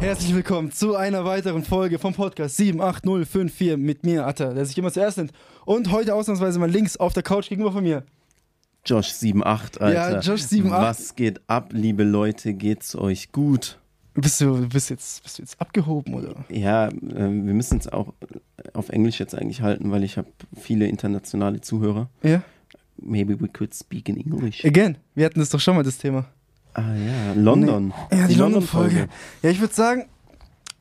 Herzlich willkommen zu einer weiteren Folge vom Podcast 78054 mit mir, Atta, der sich immer zuerst nennt. Und heute ausnahmsweise mal links auf der Couch gegenüber von mir. Josh 78, Alter. Ja, Josh 78. Was geht ab, liebe Leute? Geht's euch gut? Bist du, bist jetzt, bist du jetzt abgehoben oder? Ja, äh, wir müssen es auch auf Englisch jetzt eigentlich halten, weil ich habe viele internationale Zuhörer. Ja. Maybe we could speak in English. Again, wir hatten das doch schon mal, das Thema. Ah ja, London. Ja, die, London-Folge. ja, ich würde sagen,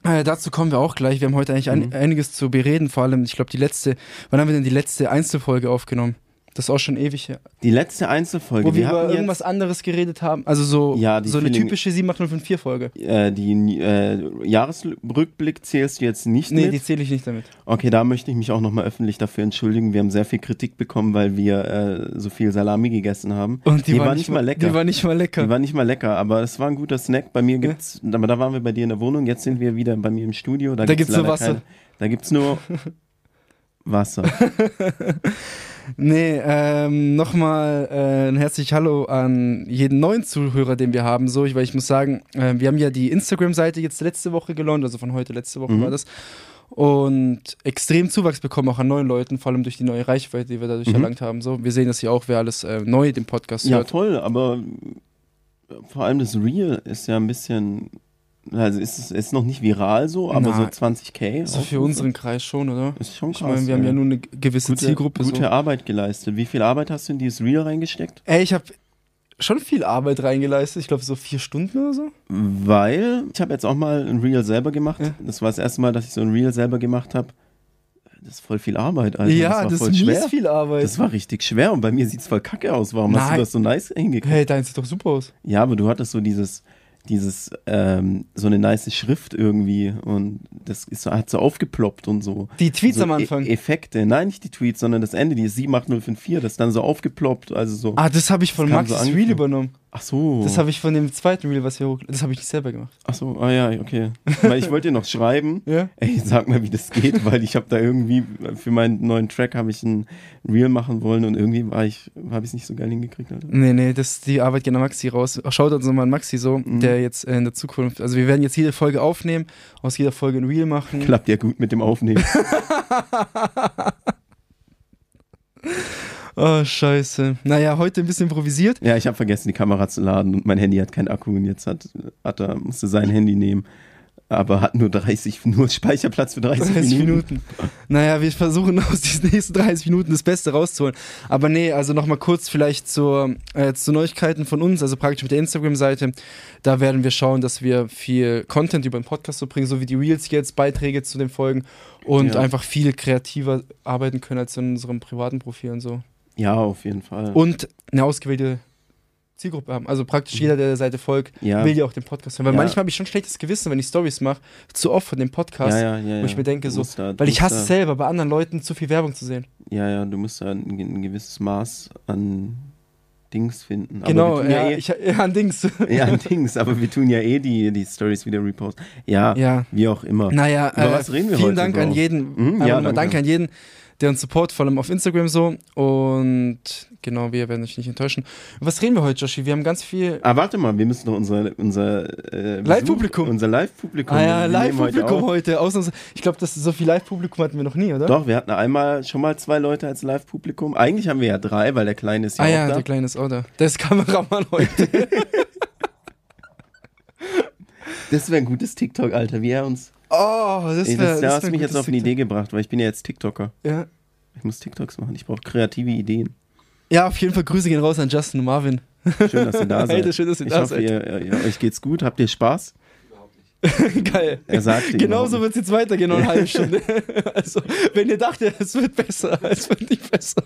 äh, dazu kommen wir auch gleich. Wir haben heute eigentlich ein, Mhm. einiges zu bereden. Vor allem, ich glaube, die letzte, wann haben wir denn die letzte Einzelfolge aufgenommen? Das ist auch schon ewig her. Die letzte Einzelfolge. Wo wir, hatten über jetzt, irgendwas anderes geredet haben. Also so, Ja, so eine typische 78054-Folge. Äh, die äh, Jahresrückblick zählst du jetzt nicht Nee, mit? die zähle ich nicht damit. Okay, da möchte ich mich auch nochmal öffentlich dafür entschuldigen. Wir haben sehr viel Kritik bekommen, weil wir äh, so viel Salami gegessen haben. Und die, Die war, war nicht mal lecker. Die war nicht mal lecker. Die war nicht mal lecker, aber es war ein guter Snack. Bei mir gibt's, aber da waren wir bei dir in der Wohnung, jetzt sind wir wieder bei mir im Studio. Da, Da gibt's nur leider Wasser. keine- da gibt's nur Wasser. Nee, ähm, nochmal äh, ein herzlich Hallo an jeden neuen Zuhörer, den wir haben. So, ich, weil ich muss sagen, äh, wir haben ja die Instagram-Seite jetzt letzte Woche gelauncht, also von heute letzte Woche Mhm. war das. Und extrem Zuwachs bekommen auch an neuen Leuten, vor allem durch die neue Reichweite, die wir dadurch Mhm. erlangt haben. So, wir sehen das hier auch, wer alles äh, neu den Podcast ja, hört. voll, aber vor allem das Real ist ja ein bisschen, also ist es ist noch nicht viral so, aber so Nein. 20k. So für unseren Kreis schon, oder? Ist schon Ich krass. meine, wir haben ey. ja nur eine gewisse gute, Zielgruppe. gute so. Arbeit geleistet. Wie viel Arbeit hast du in dieses Real reingesteckt? Ey, ich habe schon viel Arbeit reingeleistet. Ich glaube, so vier Stunden oder so. Weil ich habe jetzt auch mal ein Reel selber gemacht. Ja. Das war das erste Mal, dass ich so ein Reel selber gemacht habe. Das ist voll viel Arbeit, Alter. ja, das war das ist viel Arbeit. Das war richtig schwer und bei mir sieht es voll kacke aus. Warum hast Nein. du das so nice hingekriegt? hey, dein sieht doch super aus. Ja, aber du hattest so dieses, dieses, ähm, so eine nice Schrift irgendwie und das ist, so- hat so aufgeploppt und so. Die Tweets so am Anfang. E Effekte, nein, nicht die Tweets, sondern das Ende, die 78054, das ist dann so aufgeploppt, also so. Ah, das habe ich von kam so Reel übernommen. Ach so. Das habe ich von dem zweiten Reel, was wir hoch... Das habe ich nicht selber gemacht. Ach so, ah ja, okay. Weil ich wollte dir noch schreiben, Ja? ey, sag mal, wie das geht, weil ich habe da irgendwie, für meinen neuen Track habe ich ein Reel machen wollen und irgendwie war ich, habe ich es nicht so geil hingekriegt, Alter. Nee, nee, das, die Arbeit geht an Maxi raus. Schaut uns nochmal an Maxi so, Mhm. der jetzt in der Zukunft... Also wir werden jetzt jede Folge aufnehmen, aus jeder Folge ein Reel machen. Klappt ja gut mit dem Aufnehmen. Oh, scheiße. Naja, heute ein bisschen improvisiert. Ja, ich habe vergessen, die Kamera zu laden und mein Handy hat keinen Akku und jetzt hat, hat er, musste sein Handy nehmen. Aber hat nur 30, nur Speicherplatz für 30, 30 Minuten. Minuten. Naja, wir versuchen aus diesen nächsten 30 Minuten das Beste rauszuholen. Aber nee, also nochmal kurz vielleicht zur, äh, zu Neuigkeiten von uns, also praktisch mit der Instagram-Seite. Da werden wir schauen, dass wir viel Content über den Podcast so bringen, so wie die Reels jetzt, Beiträge zu den Folgen und Ja. einfach viel kreativer arbeiten können als in unserem privaten Profil und so. Ja, auf jeden Fall. Und eine ausgewählte Zielgruppe haben. Also praktisch jeder, der der Seite folgt, ja. will ja auch den Podcast hören. Weil Ja. manchmal habe ich schon schlechtes Gewissen, wenn ich Stories mache, zu oft von dem Podcast. ja, wo ich mir denke, so, da, Weil ich hasse da, es selber, bei anderen Leuten zu viel Werbung zu sehen. Ja, ja, du musst da ein, ein gewisses Maß an Dings finden. Genau, ja, eh, ich, ja, ein Dings. ja, an Dings, aber wir tun ja eh die, die Stories wieder reposten. Ja, ja. wie auch immer. Naja, Über äh, was reden wir vielen heute, Dank Bro? an jeden. Mhm, ja, danke. danke an jeden, der uns support, vor allem auf Instagram so. Und genau, wir werden euch nicht enttäuschen. Was reden wir heute, Joshi? Wir haben ganz viel. Ah, warte mal, wir müssen doch unser, unser äh, Live-Publikum. Unser Live-Publikum. Ah ja, heute Live-Publikum heute. Ausnahms ich glaube, so viel Live-Publikum hatten wir noch nie, oder? Doch, wir hatten einmal schon mal zwei Leute als Live-Publikum. Eigentlich haben wir ja drei, weil der Kleine ist ja ah auch ja, da. der kleine ist auch da. Der ist Kameramann heute. Das wäre ein gutes TikTok, Alter, wie er uns. Oh, das wäre. das, da hast du mich jetzt auf eine Idee gebracht, weil ich bin ja jetzt TikToker. Ja. Ich muss TikToks machen. Ich brauche kreative Ideen. ja, auf jeden Fall Grüße gehen raus an Justin und Marvin. Schön, dass ihr da seid. Alter, schön, dass ihr ich da hoffe, seid. ihr, ihr, euch geht's gut. Habt ihr Spaß? Geil. Er sagte Genauso wird es jetzt weitergehen, noch eine halbe Stunde. Also, wenn ihr dachtet, es wird besser, es wird nicht besser.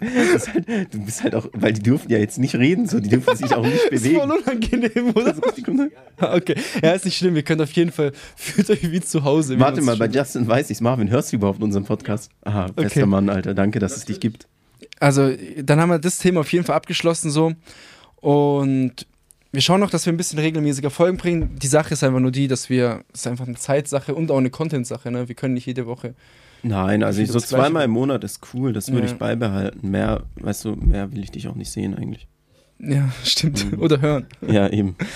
halt, du bist halt auch, weil die dürfen ja jetzt nicht reden, so die dürfen sich auch nicht Das ist voll bewegen. unangenehm, oder? Ah, Okay, ja, ist nicht schlimm. Ihr könnt auf jeden Fall, fühlt euch wie zu Hause. Warte mal, bei Justin weiß ich's. Marvin, hörst du überhaupt unseren Podcast? Aha, bester Okay. Mann, Alter. Danke, dass es dich gibt. Also, dann haben wir das Thema auf jeden Fall abgeschlossen so. Und wir schauen noch, dass wir ein bisschen regelmäßiger Folgen bringen. Die Sache ist einfach nur die, dass wir, es ist einfach eine Zeitsache und auch eine Content-Sache, ne? Wir können nicht jede Woche. Nein, also Viel so zweimal im Monat ist cool. Das würde Ja. ich beibehalten. Mehr, weißt du, mehr will ich dich auch nicht sehen eigentlich. Ja, stimmt. Mhm. Oder hören. Ja, eben.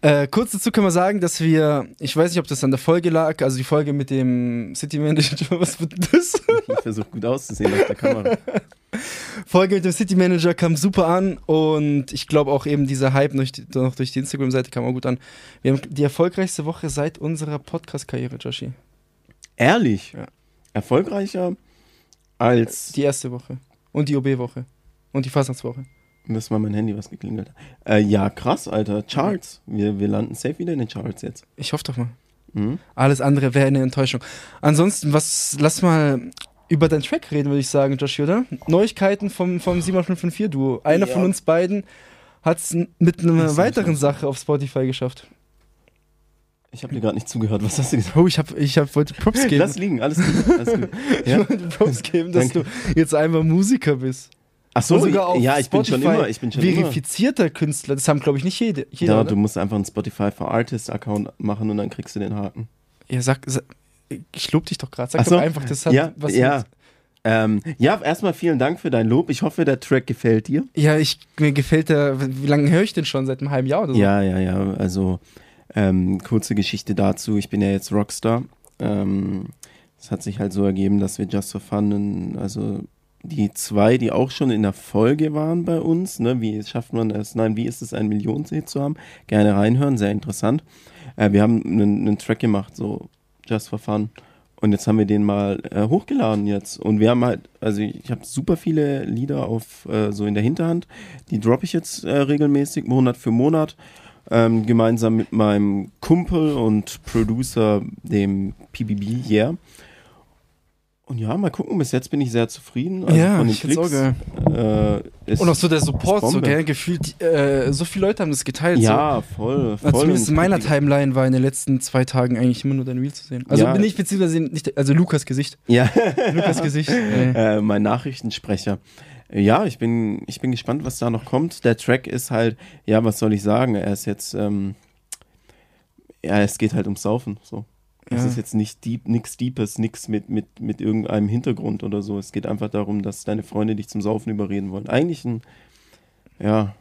Äh, kurz dazu können wir sagen, dass wir, ich weiß nicht, ob das an der Folge lag, also die Folge mit dem City Manager, was wird das? Ich versuche gut auszusehen auf der Kamera. Folge mit dem City Manager kam super an und ich glaube auch eben dieser Hype noch, noch durch die Instagram-Seite kam auch gut an. Wir haben die erfolgreichste Woche seit unserer Podcast-Karriere, Joshi. Ehrlich? Ja. Erfolgreicher als. Die erste Woche. Und die OB-Woche. Und die Fastnachtswoche. Das war mein Handy, was geklingelt. Äh, ja, krass, Alter. Charts. Wir, wir landen safe wieder in den Charts jetzt. Ich hoffe doch mal. Mhm. Alles andere wäre eine Enttäuschung. Ansonsten, was, lass mal über deinen Track reden, würde ich sagen, Joshi, oder? Neuigkeiten vom, vom 7554-Duo. Einer Ja. von uns beiden hat es mit einer weiteren Sache auf Spotify geschafft. Ich habe dir gerade nicht zugehört. Was hast du gesagt? Oh, ich, hab, ich hab, wollte Props geben. Lass liegen, alles gut. Alles gut. Ja? Ich wollte Props geben, dass Danke. du jetzt einfach Musiker bist. Ach so, sogar auf ja, ich bin schon immer. Ich bin schon immer. verifizierter Künstler. Das haben, glaube ich, nicht jede, jeder. Ja, oder? du musst einfach einen Spotify for Artists Account machen und dann kriegst du den Haken. Ja, sag, sag ich lob dich doch gerade. Sag so. doch einfach, das hat ja, was ja. Ähm, ja, erstmal vielen Dank für dein Lob. Ich hoffe, der Track gefällt dir. Ja, ich, mir gefällt der. Wie lange höre ich den schon? Seit einem halben Jahr oder so? Ja, ja, ja. Also ähm, kurze Geschichte dazu. Ich bin ja jetzt Rockstar. Ähm, es hat sich halt so ergeben, dass wir Just for Fun, also die zwei, die auch schon in der Folge waren bei uns, ne, wie schafft man es, nein, wie ist es, ein Millionenhit zu haben? Gerne reinhören, sehr interessant. Äh, wir haben einen, einen Track gemacht, so For Fun. Und jetzt haben wir den mal äh, hochgeladen jetzt. Und wir haben halt, also ich habe super viele Lieder auf äh, so in der Hinterhand. Die droppe ich jetzt äh, regelmäßig, Monat für Monat. Ähm, gemeinsam mit meinem Kumpel und Producer, dem PBB, yeah. Und ja, mal gucken, bis jetzt bin ich sehr zufrieden. Also Ja, von den ich find's auch Klicks, Äh, ist, Und auch so der Support, so gell, gefühlt, äh, so viele Leute haben das geteilt. Ja, voll, So. voll. Zumindest in meiner Timeline war in den letzten zwei Tagen eigentlich immer nur dein Reel zu sehen. Also Ja. bin ich beziehungsweise nicht, also Lukas Gesicht. Ja, Lukas Gesicht. Äh. äh, mein Nachrichtensprecher. Ja, ich bin, ich bin gespannt, was da noch kommt. Der Track ist halt, ja, was soll ich sagen? Er ist jetzt, ähm, ja, es geht halt ums Saufen. So. Es Ja. ist jetzt nicht deep, nix Deepes, nix mit, mit, mit irgendeinem Hintergrund oder so. Es geht einfach darum, dass deine Freunde dich zum Saufen überreden wollen. Eigentlich ein, ja,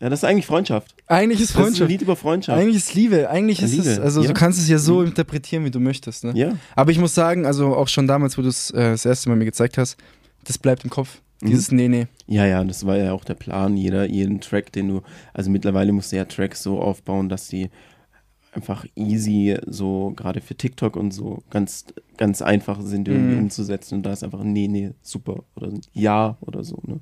ja, das ist eigentlich Freundschaft. Eigentlich ist Das ist ein Freundschaft. Lied über Freundschaft. Eigentlich ist Liebe. Eigentlich ist Liebe, es, also ja. du kannst es ja so interpretieren, wie du möchtest. Ne? ja, Aber ich muss sagen, also auch schon damals, wo du es äh, das erste Mal mir gezeigt hast, das bleibt im Kopf. Mhm. Dieses Nee, nee. Ja, ja, das war ja auch der Plan. Jeder, jeden Track, den du, also mittlerweile musst du ja Tracks so aufbauen, dass die einfach easy, so gerade für TikTok und so, ganz, ganz einfach sind irgendwie Mhm. umzusetzen. Und da ist einfach ein Nee, nee, super oder Ja oder so, ne?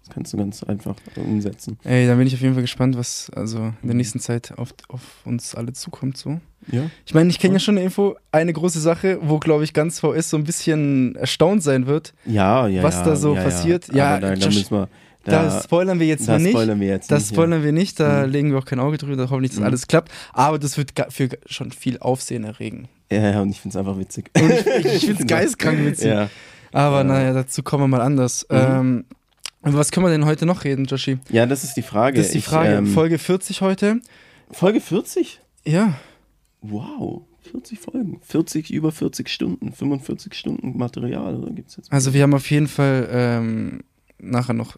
Das kannst du ganz einfach umsetzen. Ey, da bin ich auf jeden Fall gespannt, was also in der nächsten Zeit auf, auf uns alle zukommt. So. Ja. Ich meine, ich kenne ja schon eine Info, eine große Sache, wo, glaube ich, ganz VS so ein bisschen erstaunt sein wird. Ja, ja. Was ja, da so ja, passiert. Ja, Ja, da, da müssen wir. Da, Da, spoilern wir jetzt da mal nicht. spoilern wir jetzt das nicht. spoilern wir nicht, da Mhm. legen wir auch kein Auge drüber, hoffentlich, dass Mhm. alles klappt. Aber das wird für schon viel Aufsehen erregen. Ja, ja, ja, und ich finde es einfach witzig. Und ich ich, ich finde es geistkrank witzig. Ja. Aber Ja. naja, dazu kommen wir mal anders. Mhm. Ähm, über was können wir denn heute noch reden, Joshi? ja, das ist die Frage. Das ist die Ich, Frage. ähm, Folge 40 heute. Folge 40? Ja. Wow, 40 Folgen. 40, über 40 Stunden, 45 Stunden Material oder gibt's jetzt? Also wir haben auf jeden Fall ähm, nachher noch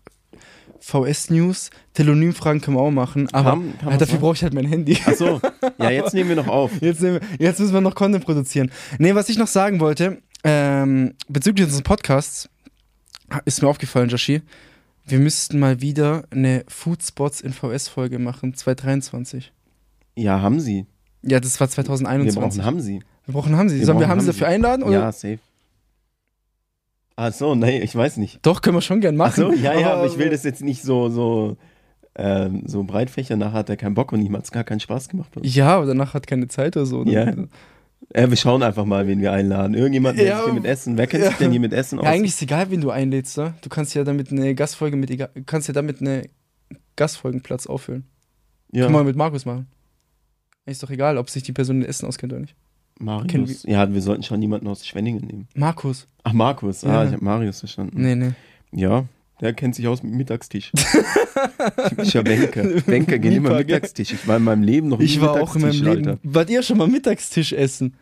VS-News, Telonym-Fragen können wir auch machen, aber kam äh, was dafür brauche ich halt mein Handy. Ach so, ja, jetzt nehmen wir noch auf. Jetzt, nehmen wir- jetzt müssen wir noch Content produzieren. Nee, was ich noch sagen wollte, ähm, bezüglich unseres Podcasts, ist mir aufgefallen, Joshi, wir müssten mal wieder eine Food Spots in VS-Folge machen, 2023. Ja, haben sie. Ja, das war Wir 2021. brauchen haben sie. Wir brauchen haben sie. Wir Sollen wir haben sie dafür einladen? Oder? Ja, safe. Ach so, nee, ich weiß nicht. Doch, können wir schon gern Ach machen. so, ja, ja, aber ich will das jetzt nicht so, so, ähm, so breitfächer. Nachher hat er keinen Bock und ihm hat es gar keinen Spaß gemacht. Ja, aber danach hat keine Zeit oder so. ne? Ja. Äh, wir schauen einfach mal, wen wir einladen. Irgendjemand, der Ja, sich hier mit Essen. Wer kennt ja. sich denn hier mit Essen aus? Ja, eigentlich ist egal, wen du einlädst, ne? Du kannst ja damit eine Gastfolge mit egal, kannst ja damit eine Gastfolgenplatz auffüllen. ja. Kann man mit Markus machen. Ist doch egal, ob sich die Person mit Essen auskennt oder nicht. Kennen Marius. Ja, wir sollten schon jemanden aus Schwenningen nehmen. Markus. Ach, Markus. Ja. Ah, ich habe Marius verstanden. Nee, nee. Ja, der kennt sich aus mit Mittagstisch. Typischer Banker. Banker gehen immer? Mittagstisch. Ich war in meinem Leben noch nie Ich war auch in meinem Mittagstisch, Leben. Alter. Wart ihr schon mal Mittagstisch essen?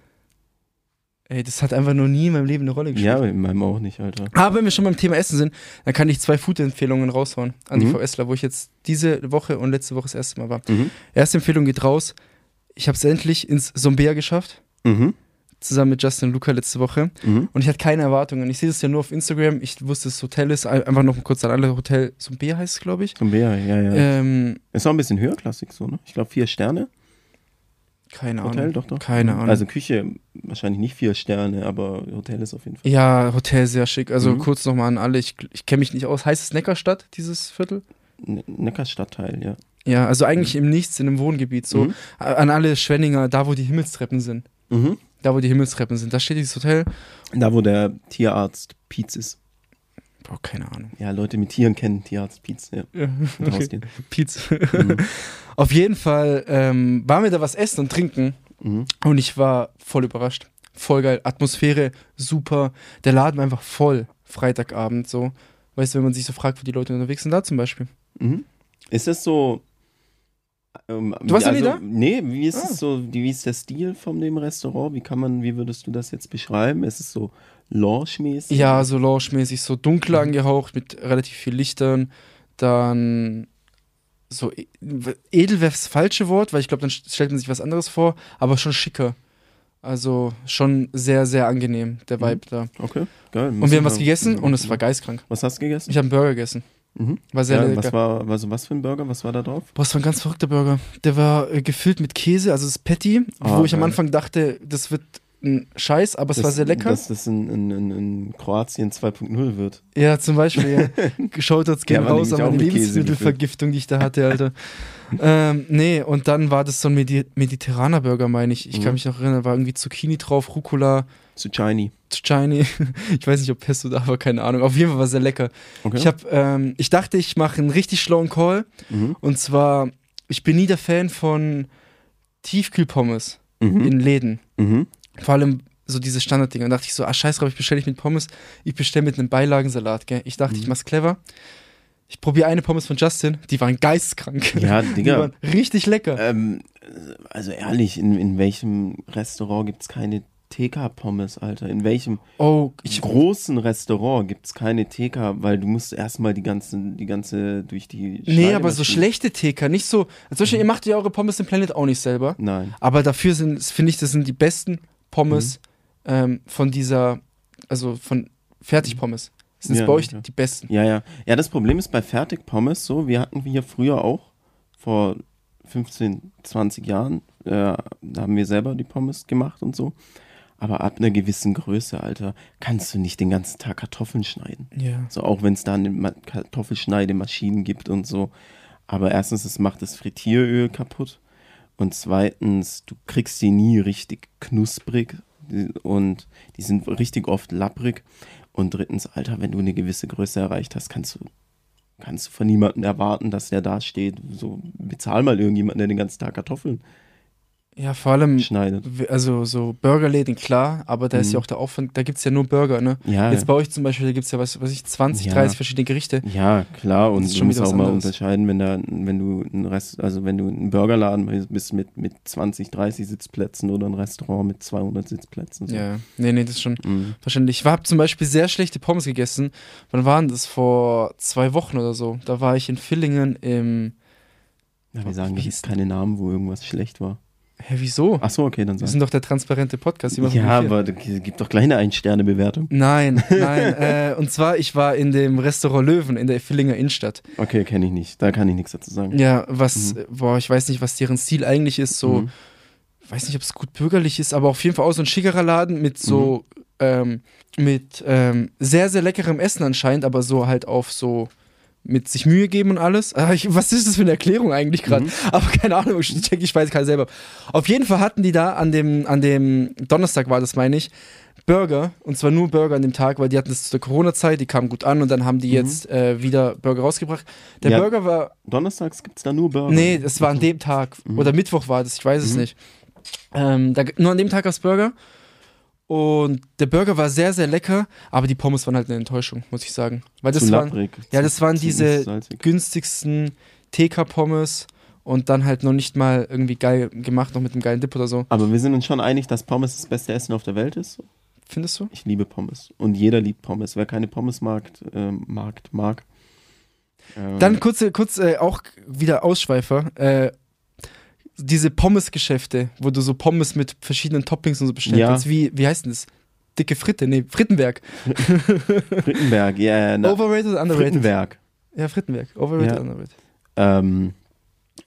Ey, das hat einfach noch nie in meinem Leben eine Rolle gespielt. Ja, in meinem auch nicht, Alter. Aber wenn wir schon beim Thema Essen sind, dann kann ich zwei Food-Empfehlungen raushauen an die Mhm. VSler, wo ich jetzt diese Woche und letzte Woche das erste Mal war. Mhm. Erste Empfehlung geht raus. Ich habe es endlich ins Sombea geschafft, Mhm. zusammen mit Justin und Luca letzte Woche. Mhm. Und ich hatte keine Erwartungen. Ich sehe das ja nur auf Instagram. Ich wusste, das Hotel ist ein- einfach noch kurz ein anderes Hotel. Sombea heißt es, glaube ich. Zum Bär, ja, ja. Ähm, Ist auch ein bisschen höherklassig so, ne? Ich glaube vier Sterne keine Hotel, Ahnung. doch, doch. Keine Ahnung. Also Küche wahrscheinlich nicht vier Sterne, aber Hotel ist auf jeden Fall. Ja, Hotel sehr schick. Also Mhm. kurz nochmal an alle. Ich, ich kenne mich nicht aus. Heißt es Neckarstadt, dieses Viertel? Ne- Neckarstadtteil, ja. Ja, also eigentlich im Nichts, in einem Wohngebiet. So Mhm. an alle Schwenninger, da wo die Himmelstreppen sind. Mhm. Da wo die Himmelstreppen sind. Da steht dieses Hotel. Da, wo der Tierarzt Pietz ist. Boah, keine Ahnung. Ja, Leute mit Tieren kennen Tierarzt Pietz, ja. Ja, okay. Pietz. Mhm. Auf jeden Fall ähm, waren wir da was essen und trinken. Mhm. Und ich war voll überrascht. Voll geil. Atmosphäre super. Der Laden war einfach voll. Freitagabend so. Weißt du, wenn man sich so fragt, wo die Leute unterwegs sind, da zum Beispiel. Mhm. Ist das so. Ähm, Du warst noch nie also, da? Nee, wie ist Ah. es so, wie ist der Stil von dem Restaurant? Wie kann man, wie würdest du das jetzt beschreiben? Ist es so lounge-mäßig? Ja, so lounge-mäßig, so dunkel Mhm. angehaucht mit relativ viel Lichtern. Dann so e- edel wäre das falsche Wort, weil ich glaube, dann stellt man sich was anderes vor, aber schon schicker. Also schon sehr, sehr angenehm, der Mhm. Vibe da. Okay, geil. Und wir haben was gegessen und es war geistkrank. Was hast du gegessen? Ich habe einen Burger gegessen. Mhm. War sehr ja, lecker. was war, also was für ein Burger? Was war da drauf? Boah, es war ein ganz verrückter Burger. Der war äh, gefüllt mit Käse, also das Patty, Ah, wo ich am geil. Anfang dachte, das wird ein Scheiß, aber es war sehr lecker. Dass das in, in, in, in Kroatien 2.0 wird. ja, zum Beispiel, ja. Geschaut hat's gehen war raus an meine Lebensmittelvergiftung, die ich da hatte, Alter. ähm, nee, und dann war das so ein Medi mediterraner Burger, meine ich. Ich Mhm. kann mich noch erinnern, da war irgendwie Zucchini drauf, Rucola, Zucchini. Zucchini. ich weiß nicht, ob Pesto da war, keine Ahnung. Auf jeden Fall war sehr lecker. Okay. Ich, hab, ähm, ich dachte, ich mache einen richtig schlauen Call. mhm. Und zwar, ich bin nie der Fan von Tiefkühlpommes Mhm. in Läden. Mhm. Vor allem so diese Standarddinger. Da dachte ich so, ah scheiß drauf, ich bestelle nicht mit Pommes, ich bestelle mit einem Beilagensalat, gell. Ich dachte, Mhm. ich mach's clever. Ich probiere eine Pommes von Justin, die waren geisteskrank. Ja, Die Digga. waren richtig lecker. Ähm, also ehrlich, in, in welchem Restaurant gibt es keine TK-Pommes, Alter? In welchem Oh, ich, großen Restaurant gibt es keine TK, weil du musst erstmal die ganze, die ganze durch die nee, aber so schlechte TK, nicht so. Zum Beispiel, ihr macht ja eure Pommes im Planet auch nicht selber. Nein. Aber dafür sind, finde ich, das sind die besten Pommes Mhm. ähm, von dieser, also von Fertigpommes. Sind Ja, bei euch ja. die besten? Ja, ja. Ja, das Problem ist bei Fertigpommes so, wir hatten hier früher auch, vor 15, 20 Jahren, äh, da haben wir selber die Pommes gemacht und so. Aber ab einer gewissen Größe, Alter, kannst du nicht den ganzen Tag Kartoffeln schneiden. Ja. So, auch wenn es da eine Ma Kartoffelschneidemaschinen gibt und so. Aber erstens, es macht das Frittieröl kaputt. Und zweitens, du kriegst sie nie richtig knusprig. Und die sind richtig oft lapprig. Und drittens, Alter, wenn du eine gewisse Größe erreicht hast, kannst du, kannst du von niemandem erwarten, dass der da steht. So, bezahl mal irgendjemanden, der den ganzen Tag Kartoffeln Ja, vor allem, schneidet. also so Burgerläden, klar, aber da ist Mhm. ja auch der Aufwand, da gibt es ja nur Burger, ne? Ja, Jetzt bei euch zum Beispiel, da gibt es ja, was weiß ich, 20, Ja. 30 verschiedene Gerichte. Ja, klar, und Das ist du schon musst auch mal anderes. unterscheiden, wenn da, wenn du ein Rest, also wenn du ein Burgerladen bist mit, mit 20, 30 Sitzplätzen oder ein Restaurant mit 200 Sitzplätzen. So. Ja, nee, nee, das ist schon Mhm. verständlich. Ich habe zum Beispiel sehr schlechte Pommes gegessen. Wann waren das? Vor zwei Wochen oder so. Da war ich in Villingen im. Ja, wir sagen jetzt hieß- keine Namen, wo irgendwas schlecht war. Hä, wieso? Ach so, okay, dann Wir sag. sind doch der transparente Podcast. Ja, aber da gibt doch gleich eine Ein-Sterne-Bewertung. Nein, nein. äh, und zwar, ich war in dem Restaurant Löwen in der Villinger Innenstadt. Okay, kenne ich nicht. Da kann ich nichts dazu sagen. Ja, was, Mhm. boah, ich weiß nicht, was deren Stil eigentlich ist. So, Mhm. weiß nicht, ob es gut bürgerlich ist, aber auf jeden Fall auch so ein schickerer Laden mit so, Mhm. ähm, mit ähm, sehr, sehr leckerem Essen anscheinend, aber so halt auf so mit sich Mühe geben und alles. Ah, ich, was ist das für eine Erklärung eigentlich gerade? Mhm. Aber keine Ahnung, ich check, ich weiß gerade selber. Auf jeden Fall hatten die da an dem, an dem Donnerstag war das, meine ich, Burger, und zwar nur Burger an dem Tag, weil die hatten das zu der Corona-Zeit, die kamen gut an und dann haben die Mhm. jetzt äh, wieder Burger rausgebracht. Der Ja. Burger war Donnerstags gibt es da nur Burger. Nee, das war an dem Tag. Mhm. Oder Mittwoch war das, ich weiß es Mhm. nicht. Ähm, da, nur an dem Tag gab es Burger. Und der Burger war sehr, sehr lecker, aber die Pommes waren halt eine Enttäuschung, muss ich sagen. Weil das zu waren ja, das waren diese salzig. günstigsten TK-Pommes und dann halt noch nicht mal irgendwie geil gemacht, noch mit einem geilen Dip oder so. Aber wir sind uns schon einig, dass Pommes das beste Essen auf der Welt ist. findest du? Ich liebe Pommes. Und jeder liebt Pommes. Wer keine Pommes mag, äh, mag, mag. Ähm, Dann kurz, kurz äh, auch wieder Ausschweifer. Äh, diese Pommes-Geschäfte, wo du so Pommes mit verschiedenen Toppings und so bestellen Ja. kannst. Wie, wie heißt denn das? Dicke Fritte, nee, Frittenberg. Frittenberg, ja, na, Overrated underrated? Frittenberg. Ja, Frittenberg. Overrated Ja. underrated? Ähm,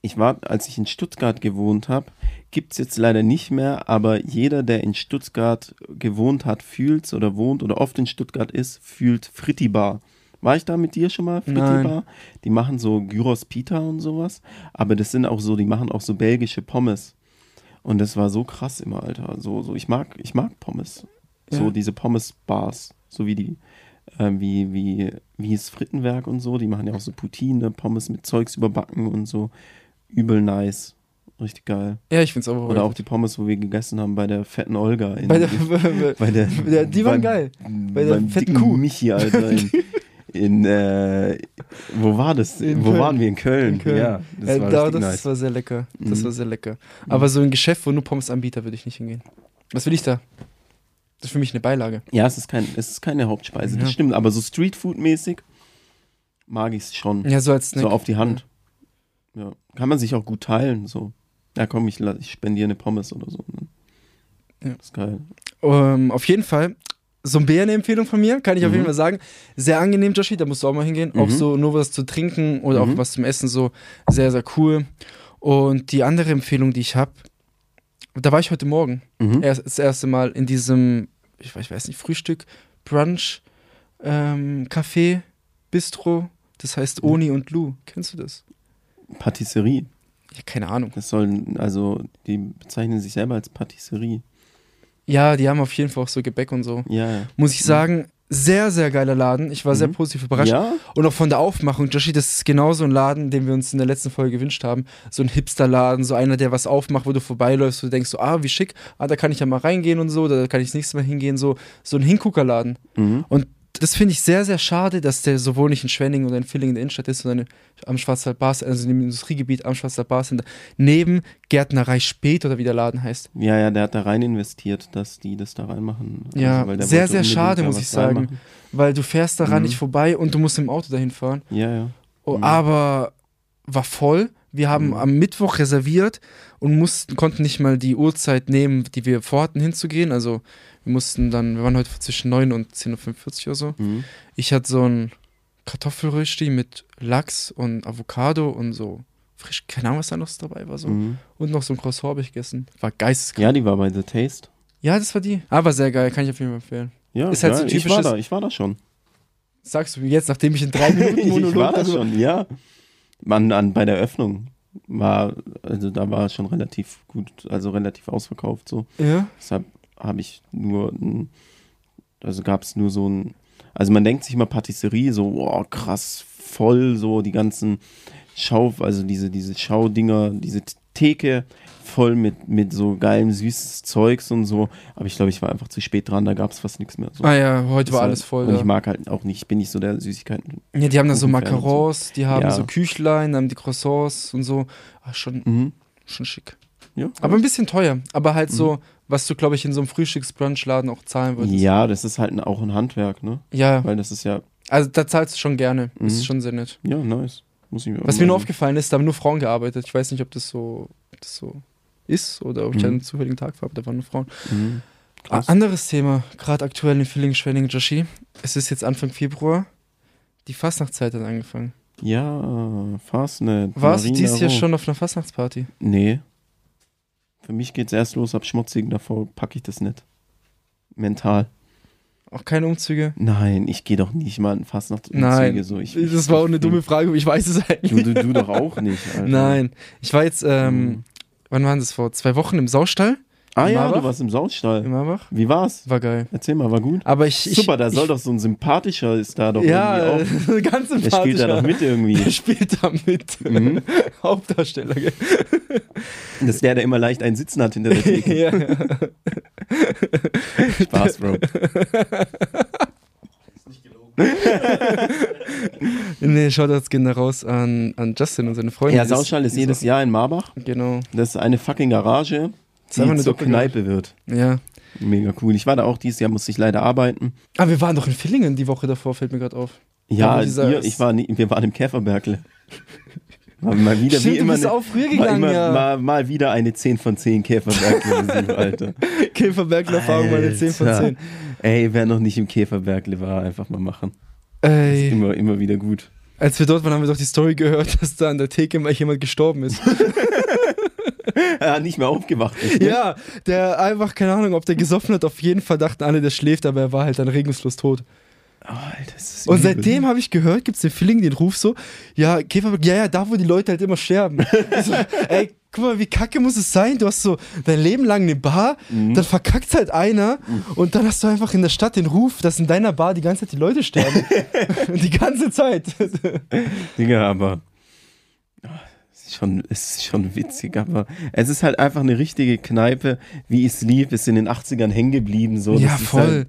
ich war, als ich in Stuttgart gewohnt habe, gibt es jetzt leider nicht mehr, aber jeder, der in Stuttgart gewohnt hat, fühlt oder wohnt oder oft in Stuttgart ist, fühlt Frittibar. War ich da mit dir schon mal? Nein. Die machen so Gyros Pita und sowas, aber das sind auch so, die machen auch so belgische Pommes. Und das war so krass immer, Alter. So, so, ich mag, ich mag Pommes. So Ja. diese Pommes-Bars, so wie die, äh, wie, wie, wie es Frittenwerk und so, die machen ja auch so Poutine, Pommes mit Zeugs überbacken und so. Übel nice. Richtig geil. Ja, ich find's overrated. Oder auch die Pommes, wo wir gegessen haben bei der fetten Olga. In, Bei der, bei der, die waren beim- geil. Bei der fetten Kuh. Michi, Alter. In, in äh, wo war das? In wo Köln. waren wir? In Köln. In Köln. Ja, das äh, war da, das nice. war sehr lecker. Das Mhm. war sehr lecker. Aber so ein Geschäft, wo nur Pommes anbieter, würde ich nicht hingehen. Was will ich da? Das ist für mich eine Beilage. Ja, es ist, kein, es ist keine Hauptspeise, Ja. das stimmt. Aber so Streetfood-mäßig mag ich es schon. Ja, so als Snack. so auf die Hand. Ja. Kann man sich auch gut teilen. So. Ja, komm, ich, ich spendiere eine Pommes oder so. Ne? Ja. Das ist geil. Ähm, auf jeden Fall, so eine Empfehlung von mir, kann ich auf Mhm. jeden Fall sagen. Sehr angenehm, Joshi, da musst du auch mal hingehen. Auch Mhm. so nur was zu trinken oder Mhm. auch was zum Essen, so sehr, sehr cool. Und die andere Empfehlung, die ich habe, da war ich heute Morgen. Mhm. Erst, das erste Mal in diesem, ich weiß, ich weiß nicht, Frühstück, Brunch, ähm, Café, Bistro. Das heißt Mhm. Oni und Lou. Kennst du das? Patisserie. Ja, keine Ahnung. Das sollen, also, die bezeichnen sich selber als Patisserie. Ja, die haben auf jeden Fall auch so Gebäck und so. Ja. Muss ich sagen, sehr, sehr geiler Laden. Ich war sehr Mhm. positiv überrascht. Ja? Und auch von der Aufmachung, Joshi, das ist genauso ein Laden, den wir uns in der letzten Folge gewünscht haben. So ein Hipsterladen, so einer, der was aufmacht, wo du vorbeiläufst, wo du denkst so, ah, wie schick, ah, da kann ich ja mal reingehen und so, da kann ich das nächste Mal hingehen, so, so ein Hinguckerladen. Mhm. Und das finde ich sehr, sehr schade, dass der sowohl nicht in Schwenningen oder in Villingen in der Innenstadt ist, sondern am Schwarzwald Bar, also im Industriegebiet am Schwarzwald Bar Center, neben Gärtnerei Spät oder wie der Laden heißt. Ja, ja, der hat da rein investiert, dass die das da reinmachen. Also, Ja, weil der sehr, sehr schade, muss ich sagen. reinmachen. Weil du fährst daran Mhm. nicht vorbei und du musst im Auto dahin fahren. Ja, ja. Oh, Mhm. Aber war voll. Wir haben Mhm. am Mittwoch reserviert und mussten, konnten nicht mal die Uhrzeit nehmen, die wir vorhatten hinzugehen. Also wir mussten dann, wir waren heute zwischen 9 und 10.45 Uhr oder so. Mhm. Ich hatte so ein Kartoffelrösti mit Lachs und Avocado und so frisch, keine Ahnung, was da noch dabei war. So. Mhm. Und noch so ein Croissant habe ich gegessen. War geisteskrank. Ja, die war bei The Taste. Ja. das war die. Aber sehr geil, kann ich auf jeden Fall empfehlen. Ja, Ist halt ja, so ich war typisches- da, ich war da schon. Sagst du jetzt, nachdem ich in drei Minuten ich Monolog war da schon, ja. Man, an, bei der Öffnung war, also da war es schon relativ gut, also relativ ausverkauft so. Ja. Deshalb habe ich nur, ein, also gab es nur so ein, also man denkt sich immer Patisserie, so, wow, krass, voll, so die ganzen Schau, also diese, diese Schaudinger, diese Theke voll mit, mit so geilem süßes Zeugs und so. Aber ich glaube, ich war einfach zu spät dran, da gab es fast nichts mehr. So. Ah ja, heute war Deshalb- alles voll. Und da. ich mag halt auch nicht, ich bin nicht so der Süßigkeiten. Ja, die haben da so und so. Macarons, die haben Ja. so Küchlein, haben die Croissants und so. Ah, schon, Mhm. schon schick. Ja, Aber ein bisschen teuer. Aber halt so, was du, glaube ich, in so einem Frühstücksbrunchladen auch zahlen würdest. ja, das ist halt auch ein Handwerk, ne? Ja, Weil das ist ja, also da zahlst du schon gerne. Das Mhm. ist schon sehr nett. ja, nice. Muss ich mir Was mir nur aufgefallen ist, da haben nur Frauen gearbeitet. Ich weiß nicht, ob das so, ob das so ist oder ob ich Mhm. einen zufälligen Tag aber da waren nur Frauen. Mhm. Ah, Krass. anderes Thema, gerade aktuell in Villingen, Schwenningen, Joshi. Es ist jetzt Anfang Februar. Die Fastnachtszeit hat angefangen. Ja, Fastnet. Warst du dieses Jahr schon auf einer Fastnachtsparty? Nee. Für mich geht's erst los ab Schmutzigen, davor packe ich das nicht. Mental. Auch keine Umzüge? Nein, ich gehe doch nicht mal in Fastnachtsumzüge. Nein, So. Ich, das war auch eine dumme Frage, aber ich weiß es eigentlich. Du, du, du doch auch nicht, Alter. Nein, ich war jetzt, ähm, Mhm. wann waren das? Vor zwei Wochen im Saustall Ah ja, Marbach? du warst im Saustall. in Marbach. Wie war's? War geil. Erzähl mal, war gut? Aber ich. ich Super, da ich, soll doch so ein sympathischer ist da doch Ja, irgendwie ganz auch. Der sympathisch. spielt da doch mit Der irgendwie. spielt da mit. Mhm. Hauptdarsteller, gell? Das ist der, der immer leicht einen Sitzen hat hinter der Theke. ja, ja. Spaß, Bro. Nee, schaut jetzt gehen da raus an, an Justin und seine Freunde. Ja, ist- Saustall ist die jedes Jahr in Marbach. Genau. Das ist eine fucking Garage, ist die eine zur. Kneipe wird. Ja. Mega cool. Ich war da auch dieses Jahr, musste ich leider arbeiten. Ah, wir waren doch in Villingen die Woche davor, fällt mir gerade auf. Ja, ihr, ich war nie, wir waren im Käferbergle. War mal wieder Stimmt, wie immer, eine- auch früher war gegangen, immer, ja. mal, mal wieder eine 10 von 10 Käferbergle Alter. Käferbergler-Erfahrung, meine 10 von Alter. 10. Ey, wer noch nicht im Käferbergle war, einfach mal machen. Ey, Immer, immer wieder gut. als wir dort waren, haben wir doch die Story gehört, dass da an der Theke mal jemand gestorben ist. Ja, nicht mehr aufgewacht ist. Ne? ja, der einfach, keine Ahnung, ob der gesoffen hat, auf jeden Fall dachten alle, der schläft, aber er war halt dann regungslos tot. Oh, Alter, Und seitdem habe ich gehört, gibt es den Feeling, den Ruf so, ja, Käferberg, ja, ja, da, wo die Leute halt immer sterben. So, ey, guck mal, wie kacke muss es sein? Du hast so dein Leben lang eine Bar, Mhm. dann verkackt halt einer und dann hast du einfach in der Stadt den Ruf, dass in deiner Bar die ganze Zeit die Leute sterben. die ganze Zeit. Digga, aber ist schon, ist schon witzig, aber es ist halt einfach eine richtige Kneipe, wie ich es lieb, ist in den 80ern hängen geblieben. So. ja, Das voll. Halt,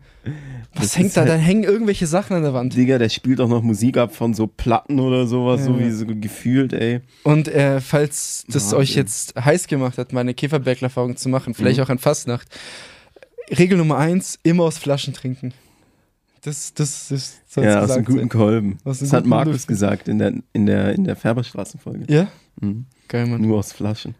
Was das hängt da? halt- Da hängen irgendwelche Sachen an der Wand. Digga, der spielt auch noch Musik ab von so Platten oder sowas, so Ja. wie so gefühlt, ey. Und äh, falls das Wahnsinn. euch jetzt heiß gemacht hat, meine Käferbergler-Erfahrung zu machen, vielleicht Mhm. auch an Fastnacht. Regel Nummer eins, immer aus Flaschen trinken. Das, das, das soll Ja, aus einem guten sein. Kolben. Aus Das hat Markus Lüften. gesagt in der, in der, in der Färberstraßenfolge. Ja? Mhm. Geil, Mann. Nur aus Flaschen.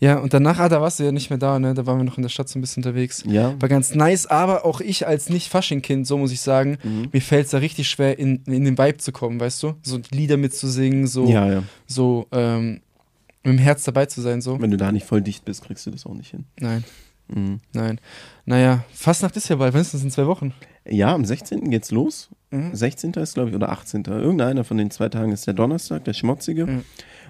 Ja, und danach, ah, da warst du ja nicht mehr da, ne? Da waren wir noch in der Stadt so ein bisschen unterwegs. Ja. War ganz nice, aber auch ich als Nicht-Fasching-Kind, so muss ich sagen, Mhm. mir fällt es da richtig schwer, in, in den Vibe zu kommen, weißt du? So Lieder mitzusingen, so, Ja, ja. so ähm, mit dem Herz dabei zu sein, so. Wenn du da nicht voll dicht bist, kriegst du das auch nicht hin. Nein, Mhm. nein. Naja, Fastnacht ist ja bald, wenigstens in zwei Wochen. Ja, am 16. geht's los. Mhm. 16. ist, glaube ich, oder 18. Irgendeiner von den zwei Tagen ist der Donnerstag, der schmutzige. Mhm.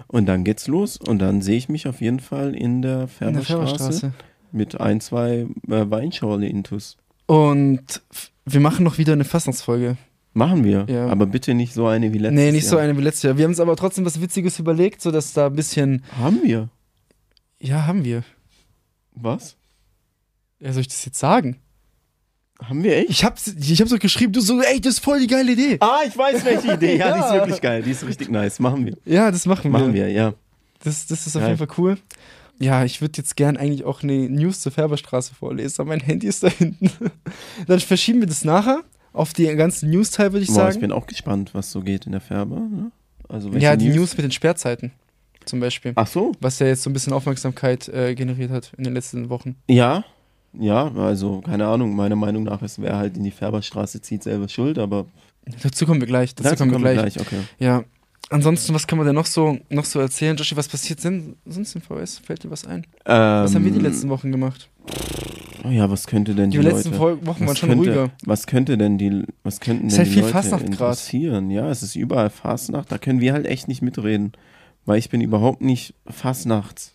Und dann geht's los. Und dann sehe ich mich auf jeden Fall in der Färberstraße mit ein, zwei äh, Weinschorle-Intus. Und wir machen noch wieder eine Fastnachtsfolge. Machen wir. Ja. Aber bitte nicht so eine wie letztes nee, nicht so Jahr. eine wie letztes Jahr. Wir haben uns aber trotzdem was Witziges überlegt, sodass da ein bisschen. Haben wir. Ja, haben wir. Was? Ja, soll ich das jetzt sagen? Haben wir echt? Ich hab's, ich hab's doch geschrieben, du so, ey, das ist voll die geile Idee. Ah, ich weiß welche Idee. Ja, die ist Ja. wirklich geil. Die ist richtig nice. Machen wir. Ja, das machen wir. Machen wir, ja. Das, das ist auf Geil. jeden Fall cool. Ja, ich würde jetzt gern eigentlich auch eine News zur Färberstraße vorlesen, aber mein Handy ist da hinten. Dann verschieben wir das nachher auf die ganzen News-Teil, würde ich Boah, ich sagen. bin auch gespannt, was so geht in der Färber. Ne? Also ja, die News? mit den Sperrzeiten zum Beispiel. Ach so. Was ja jetzt so ein bisschen Aufmerksamkeit äh, generiert hat in den letzten Wochen. Ja, ja, also keine Ahnung, meiner Meinung nach ist, wer halt in die Färberstraße zieht, selber schuld, aber Dazu kommen wir gleich. Dazu, kommen wir gleich. okay. Ja. Ansonsten, was kann man denn noch so, noch so erzählen? Joshi, was passiert denn sonst im VS? Fällt dir was ein? Was haben wir die Ähm, letzten Wochen gemacht? Oh ja, was könnte denn die, Die letzten Leute, Wochen waren schon könnte, ruhiger. Was könnte denn die, was könnten Ist denn halt die viel Leute Fastnacht grad. interessieren? Ja, es ist überall Fastnacht, da können wir halt echt nicht mitreden, weil ich bin überhaupt nicht Fastnachts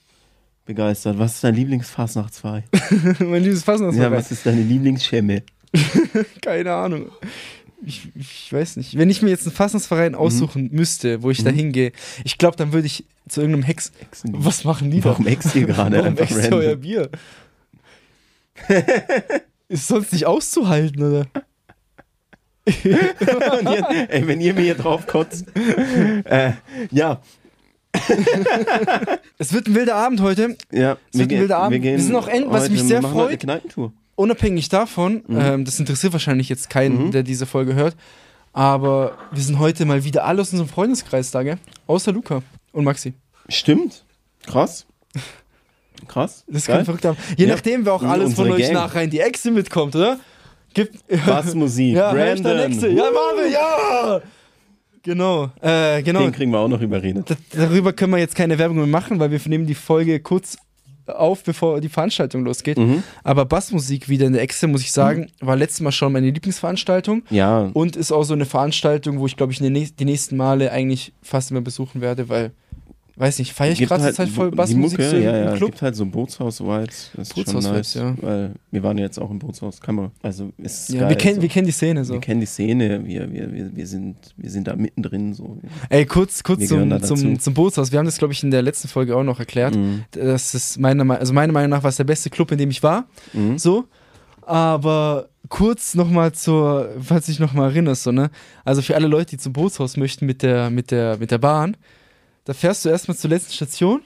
begeistert. Was ist dein Lieblingsfastnachtsverein? mein liebes ja, was ist deine Lieblingsschemme? Keine Ahnung. Ich, ich weiß nicht. Wenn ich mir jetzt einen Fastnachtsverein aussuchen müsste, wo ich da Mhm. hingehe, ich glaube, dann würde ich zu irgendeinem Hex. Exen- Was machen die da? Warum ext ihr gerade Warum wächst ihr euer? Bier? Ist sonst nicht auszuhalten, oder? Jetzt, ey, wenn ihr mir hier drauf kotzt. äh, ja, Es wird ein wilder Abend heute. ja. Es wird ein gehen- wilder Abend. Wir sind noch end- was mich sehr wir freut. Unabhängig davon, Mhm. ähm, das interessiert wahrscheinlich jetzt keinen, Mhm. der diese Folge hört, aber wir sind heute mal wieder alle aus unserem Freundeskreis da, gell? Außer Luca und Maxi. Stimmt. Krass. Krass. Das kann verrückt haben. Je Ja. nachdem, wer auch alles von unsere euch Gang. nachher in die Echse mitkommt, oder? Gibt. Bassmusik. Ja, Brandon. Ja, Marvin, ja! Genau, äh, genau. Den kriegen wir auch noch überredet. Darüber können wir jetzt keine Werbung mehr machen, weil wir nehmen die Folge kurz auf, bevor die Veranstaltung losgeht. Mhm. Aber Bassmusik wieder in der Echse, muss ich sagen, war letztes Mal schon meine Lieblingsveranstaltung Ja, und ist auch so eine Veranstaltung, wo ich glaube ich die nächsten Male eigentlich fast immer besuchen werde, weil, weiß nicht, feiere ich gerade halt Zeit voll Bassmusik Mucke, so im, ja, ja, im es Club. gibt halt so Bootshaus-Vibes. Bootshaus-Vibes, nice. ja. Weil wir waren ja jetzt auch im Bootshaus, kann man. Also es ist Ja, geil. wir, kennen, so. wir kennen die Szene so. wir kennen die Szene, wir, wir, wir, wir, sind, wir sind da mittendrin. So. Ey, kurz, kurz Wir zum, zum, zum Bootshaus. Wir haben das, glaube ich, in der letzten Folge auch noch erklärt. Mhm. Das ist meiner, Me- also meiner Meinung nach war es der beste Club, in dem ich war. Mhm. So. Aber kurz nochmal zur, falls du dich nochmal erinnerst, so, ne? Also für alle Leute, die zum Bootshaus möchten mit der, mit der, mit der Bahn, da fährst du erstmal zur letzten Station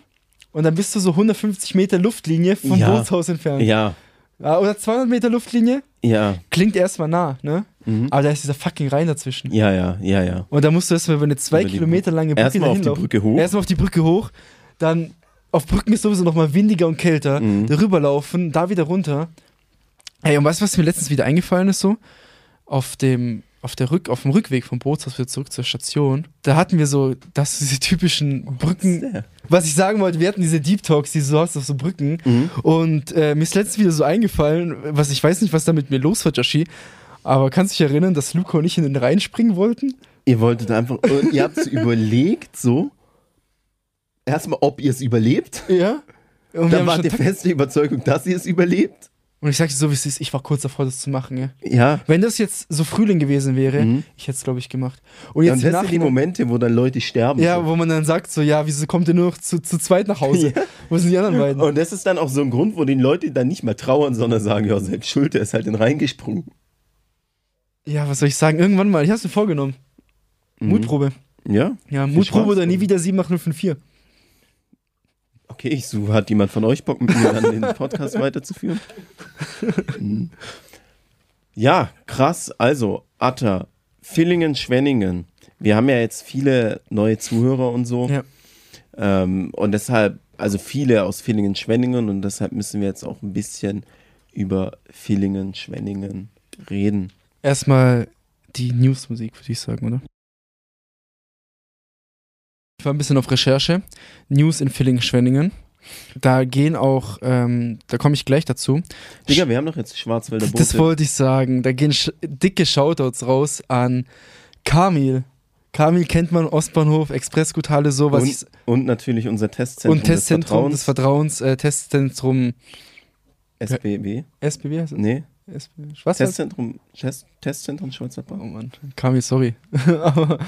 und dann bist du so 150 Meter Luftlinie vom Ja. Bootshaus entfernt. Ja, Ja, oder 200 Meter Luftlinie. Ja. Klingt erstmal nah, ne? Mhm. Aber da ist dieser fucking Rhein dazwischen. Ja, ja, ja, ja. Und da musst du erstmal über eine zwei Über Kilometer lange Brücke Erstmal auf die. Brücke hoch. Erstmal auf die Brücke hoch, dann auf Brücken ist sowieso nochmal windiger und kälter. Mhm. Darüber laufen, da wieder runter. Ey, und weißt du, was mir letztens wieder eingefallen ist so? Auf dem, auf der Rück, auf dem Rückweg vom Bootshaus wieder zurück zur Station, da hatten wir so, das diese typischen Brücken. Sehr. Was ich sagen wollte, wir hatten diese Deep Talks, die du so hast auf so Brücken. Mhm. Und äh, mir ist letztens wieder so eingefallen, was ich weiß nicht, was da mit mir los war, Joshi. Aber kannst du dich erinnern, dass Luca und ich in den Rhein springen wollten? Ihr wolltet einfach, und ihr habt es überlegt, so. Erstmal, ob ihr es überlebt. Ja. Und, Dann schon ihr feste Überzeugung, dass ihr es überlebt. Und ich sag dir so, wie es ist, ich war kurz davor, das zu machen. Ja. Ja. Wenn das jetzt so Frühling gewesen wäre, Mhm. ich hätte es, glaube ich, gemacht. Und Ja, jetzt und im das sind die Momente, wo dann Leute sterben. ja, so. wo man dann sagt, so, ja, wieso kommt ihr nur noch zu, zu zweit nach Hause? Wo sind die anderen beiden? Und das ist dann auch so ein Grund, wo die Leute dann nicht mehr trauern, sondern sagen, ja, selbst schuld, der ist halt in reingesprungen. Ja, was soll ich sagen? Irgendwann mal, ich hab's mir vorgenommen. Mhm. Mutprobe. Ja? Ja, Mutprobe oder nie wieder 78054. Okay, ich suche, hat jemand von euch Bock, mit mir dann den Podcast weiterzuführen? Mhm. Ja, krass. Also, Atta, Villingen, Schwenningen. Wir haben ja jetzt viele neue Zuhörer und so. Ja. Ähm, und deshalb, also viele aus Villingen, Schwenningen und deshalb müssen wir jetzt auch ein bisschen über Villingen, Schwenningen reden. Erstmal die Newsmusik, würde ich sagen, oder? Ich war ein bisschen auf Recherche. News in Villingen-Schwenningen. Da gehen auch, ähm, da komme ich gleich dazu. Digga, wir haben doch jetzt Schwarzwälder Boote. Das wollte ich sagen. Da gehen sch dicke Shoutouts raus an Kamil. Kamil kennt man, Ostbahnhof, Expressguthalle, so was und, und natürlich unser Testzentrum, und Testzentrum des des Vertrauens, äh, Testzentrum SBB. SBB heißt das? Nee? Was? Testzentrum, Test, Testzentrum Schwarzwaldbahn. Oh Mann, Kamil, sorry. Aber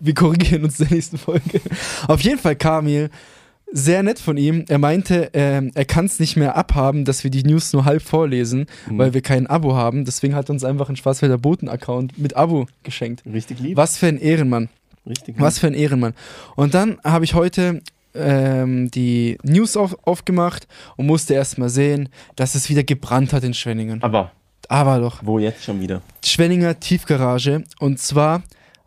wir korrigieren uns in der nächsten Folge. Auf jeden Fall Kamil, sehr nett von ihm. Er meinte, ähm, er kann es nicht mehr abhaben, dass wir die News nur halb vorlesen, Mhm. weil wir kein Abo haben. Deswegen hat er uns einfach einen Schwarzwälder Boten-Account mit Abo geschenkt. Richtig lieb. Was für ein Ehrenmann. Richtig Was für ein Ehrenmann. Und dann habe ich heute ähm, die News auf, aufgemacht und musste erst mal sehen, dass es wieder gebrannt hat in Schwenningen. Aber Aber doch. wo jetzt schon wieder? Schwenninger Tiefgarage. Und zwar,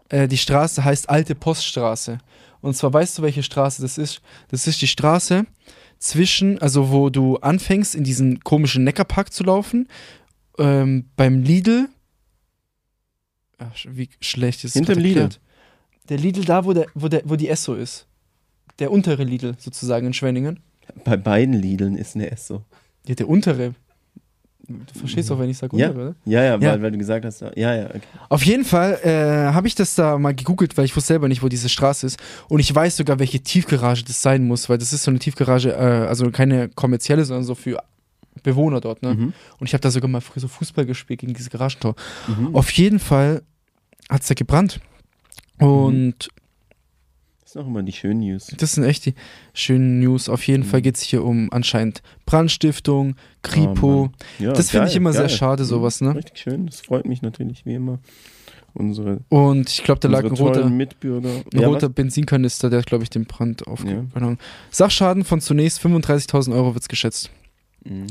äh, die Straße heißt Alte Poststraße. Und zwar weißt du, welche Straße das ist? Das ist die Straße zwischen, also wo du anfängst, in diesen komischen Neckarpark zu laufen, ähm, beim Lidl. Ach, wie schlecht ist Hinterm grad Lidl. erklärt. Der Lidl da, wo, der, wo, der, wo die Esso ist. Der untere Lidl sozusagen in Schwenningen. Bei beiden Lideln ist eine Esso. Ja, der untere. Du verstehst doch, wenn ich sage Ja. untere, oder? Ja, ja, Ja. Weil, weil du gesagt hast, ja, ja, okay. Auf jeden Fall äh, habe ich das da mal gegoogelt, weil ich wusste selber nicht, wo diese Straße ist. Und ich weiß sogar, welche Tiefgarage das sein muss, weil das ist so eine Tiefgarage, äh, also keine kommerzielle, sondern so für Bewohner dort. Ne? Mhm. Und ich habe da sogar mal früher so Fußball gespielt gegen diese Garagentor. Mhm. Auf jeden Fall hat es da gebrannt. Und Das sind auch immer die schönen News. das sind echt die schönen News. Auf jeden Mhm. Fall geht es hier um anscheinend Brandstiftung, Kripo. Oh, Ja, das finde ich geil, immer sehr geil. schade, Mhm. sowas, ne? Richtig schön. Das freut mich natürlich wie immer. Unsere, Und ich glaube, da lag ein roter, Mitbürger. ein Ja, roter was? Benzinkanister, der glaube ich, den Brand Ja. aufgenommen. Sachschaden von zunächst 35.000 Euro wird geschätzt. Mhm.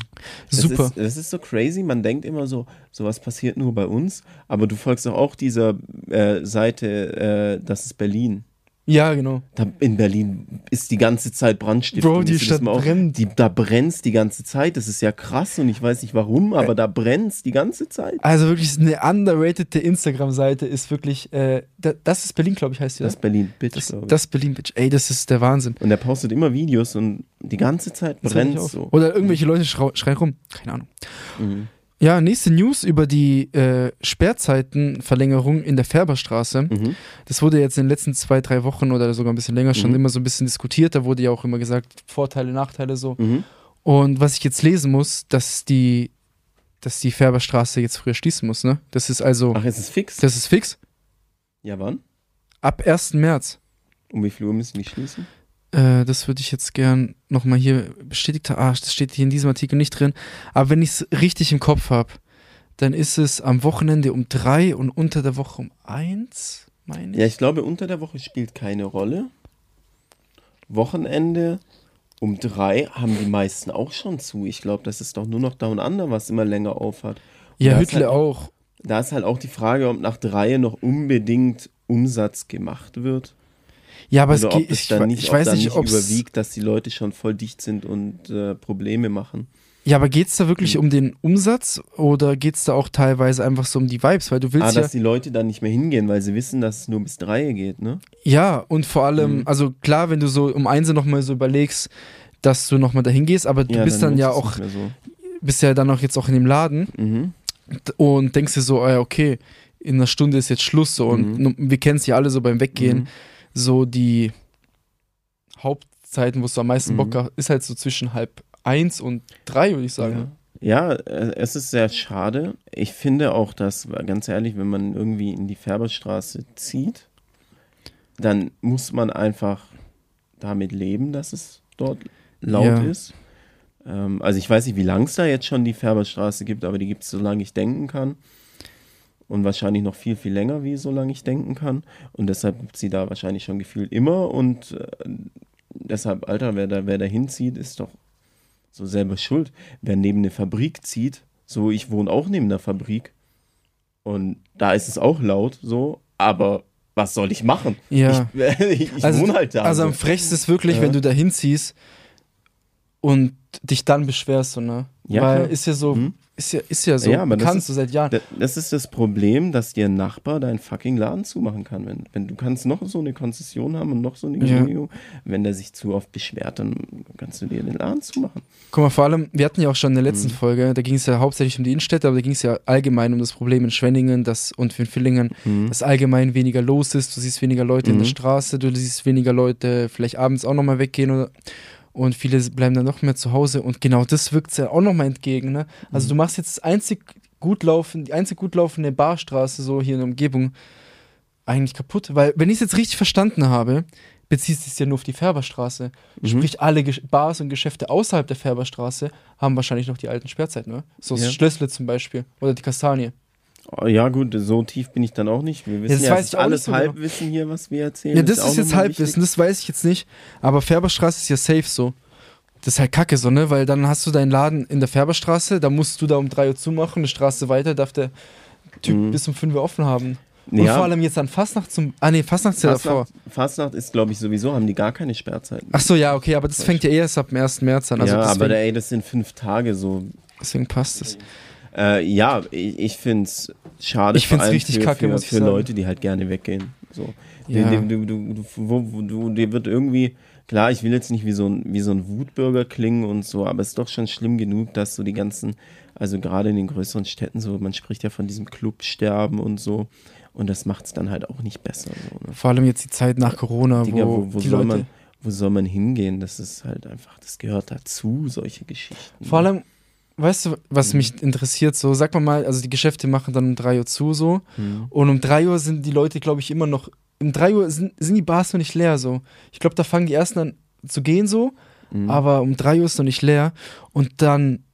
Das Super. Ist, das ist so crazy. Man denkt immer so, sowas passiert nur bei uns. Aber du folgst doch auch dieser äh, Seite, äh, das ist Berlin. Ja, genau. Da in Berlin ist die ganze Zeit Brandstiftung. Bro, die Ist Stadt auf- brennt. Die, da brennt die ganze Zeit. Das ist ja krass und ich weiß nicht warum, aber da brennt die ganze Zeit. Also wirklich eine underratede Instagram-Seite ist wirklich, äh, da, das ist Berlin, glaube ich, heißt die. Das oder? Berlin, Bitch, Das, das Berlin, Bitch. Ey, das ist der Wahnsinn. Und er postet immer Videos und die ganze Zeit brennt so. Oder irgendwelche Leute schreien rum. Keine Ahnung. Mhm. Ja, nächste News über die äh, Sperrzeitenverlängerung in der Färberstraße. Mhm. Das wurde jetzt in den letzten zwei, drei Wochen oder sogar ein bisschen länger schon Mhm. immer so ein bisschen diskutiert. Da wurde ja auch immer gesagt, Vorteile, Nachteile so. Mhm. Und was ich jetzt lesen muss, dass die, dass die Färberstraße jetzt früher schließen muss, ne? Das ist also, Ach, ist es fix? das ist fix. Ja, wann? Ab 1. März. Um wie viel Uhr müssen die schließen? Äh, das würde ich jetzt gern nochmal hier bestätigt haben. Ah, das steht hier in diesem Artikel nicht drin. Aber wenn ich es richtig im Kopf habe, dann ist es am Wochenende um drei und unter der Woche um eins, meine ich. Ja, ich glaube, unter der Woche spielt keine Rolle. Wochenende um drei haben die meisten auch schon zu. Ich glaube, das ist doch nur noch Down Under, was immer länger aufhat. Und Ja, Hüttle halt, auch. Da ist halt auch die Frage, ob nach drei noch unbedingt Umsatz gemacht wird. Ja, aber es oder ob geht. das Ich, dann nicht, ich weiß dann nicht, ob überwiegt, dass die Leute schon voll dicht sind und äh, Probleme machen. Ja, aber geht es da wirklich um den Umsatz oder geht es da auch teilweise einfach so um die Vibes? Weil du Ah, willst ja. dass die Leute dann nicht mehr hingehen, weil sie wissen, dass es nur bis drei geht, ne? Ja, und vor allem, Mhm. also klar, wenn du so um eins nochmal so überlegst, dass du nochmal dahin gehst, aber du bist dann, lohnt ja es auch, so. bist ja dann auch jetzt auch in dem Laden Mhm. und denkst dir so, ah ja, okay, in einer Stunde ist jetzt Schluss so und Mhm. wir kennen es ja alle so beim Weggehen, Mhm. So die Hauptzeiten, wo du am meisten Mhm. Bock hast, ist halt so zwischen halb eins und drei, würde ich sagen. Ja, äh, es ist sehr schade. Ich finde auch, dass, ganz ehrlich, wenn man irgendwie in die Färberstraße zieht, dann muss man einfach damit leben, dass es dort laut Ja. ist. Ähm, also ich weiß nicht, wie lang es da jetzt schon die Färberstraße gibt, aber die gibt es, solange ich denken kann. Und wahrscheinlich noch viel, viel länger, wie solange ich denken kann. Und deshalb gibt sie da wahrscheinlich schon gefühlt immer. Und äh, deshalb, Alter, wer da, wer da hinzieht, ist doch so selber schuld. Wer neben eine Fabrik zieht, so ich wohne auch neben einer Fabrik. Und da ist es auch laut, so, aber was soll ich machen? Ja. Ich, ich, Also- wohne halt da. Also so. am frechsten ist wirklich, Ja. wenn du da hinziehst und dich dann beschwerst, so, ne? Ja, Weil klar. ist ja so, Mhm. Ist ja, ist ja so, Ja, aber kannst ist- du seit Jahren. Da- Das ist das Problem, dass dir ein Nachbar deinen fucking Laden zumachen kann. Wenn, wenn du kannst noch so eine Konzession haben und noch so eine Ja. Genehmigung, wenn der sich zu oft beschwert, dann kannst du dir den Laden zumachen. Guck mal, vor allem, wir hatten ja auch schon in der letzten Mhm. Folge, da ging es ja hauptsächlich um die Innenstädte, aber da ging es ja allgemein um das Problem in Schwenningen das, und in Villingen, dass allgemein weniger los ist. Du siehst weniger Leute in der Mhm. Straße, du siehst weniger Leute vielleicht abends auch nochmal weggehen oder, und viele bleiben dann noch mehr zu Hause und genau das wirkt ja auch nochmal entgegen. Ne? Also Mhm. du machst jetzt einzig gut laufen, die einzig gut laufende Barstraße so hier in der Umgebung eigentlich kaputt, weil wenn ich es jetzt richtig verstanden habe, bezieht es sich ja nur auf die Färberstraße. Mhm. Sprich, alle Gesch- Bars und Geschäfte außerhalb der Färberstraße haben wahrscheinlich noch die alten Sperrzeiten, ne? So Ja. das Schlössle zum Beispiel oder die Kastanie. Oh, ja, gut, so tief bin ich dann auch nicht. Wir wissen das ja, weiß ist ich alles nicht so genau. Halbwissen hier, was wir erzählen. Ja, das auch ist jetzt Halbwissen, wichtig. das weiß ich jetzt nicht. Aber Färberstraße ist ja safe so. Das ist halt kacke so, ne? Weil dann hast du deinen Laden in der Färberstraße, da musst du da um 3 Uhr zumachen, eine Straße weiter darf der Typ Mhm. bis um 5 Uhr offen haben. Und Ja. vor allem jetzt an Fastnacht zum. Ah, nee, Fastnacht ist ja davor. Fastnacht, ist, glaube ich, sowieso, haben die gar keine Sperrzeiten. Ach so, ja, okay, aber das fängt ja erst ab dem 1. März an. Also ja, aber ey, das sind fünf Tage so. deswegen passt es. Äh, ja, ich, ich finde es schade. Ich find's allem richtig für, kacke, für, muss ich für sagen. Leute, die halt gerne weggehen. So. Ja. Du, du, du, du, wo, wo, du, dir wird irgendwie, klar, ich will jetzt nicht wie so ein, wie so ein Wutbürger klingen und so, aber es ist doch schon schlimm genug, dass so die ganzen, also gerade in den größeren Städten so, man spricht ja von diesem Clubsterben und so. Und das macht es dann halt auch nicht besser. So, ne? Vor allem jetzt die Zeit nach Corona, Digga, wo, wo, wo, die soll Leute. man, wo soll man hingehen? Das ist halt einfach, das gehört dazu, solche Geschichten. Vor allem, weißt du, was Mhm. mich interessiert? So, sag mal mal, also die Geschäfte machen dann um 3 Uhr zu, so. Mhm. Und um 3 Uhr sind die Leute, glaube ich, immer noch. Um 3 Uhr sind, sind die Bars noch nicht leer, so. Ich glaube, da fangen die ersten an zu gehen, so. Mhm. Aber um 3 Uhr ist noch nicht leer. Und dann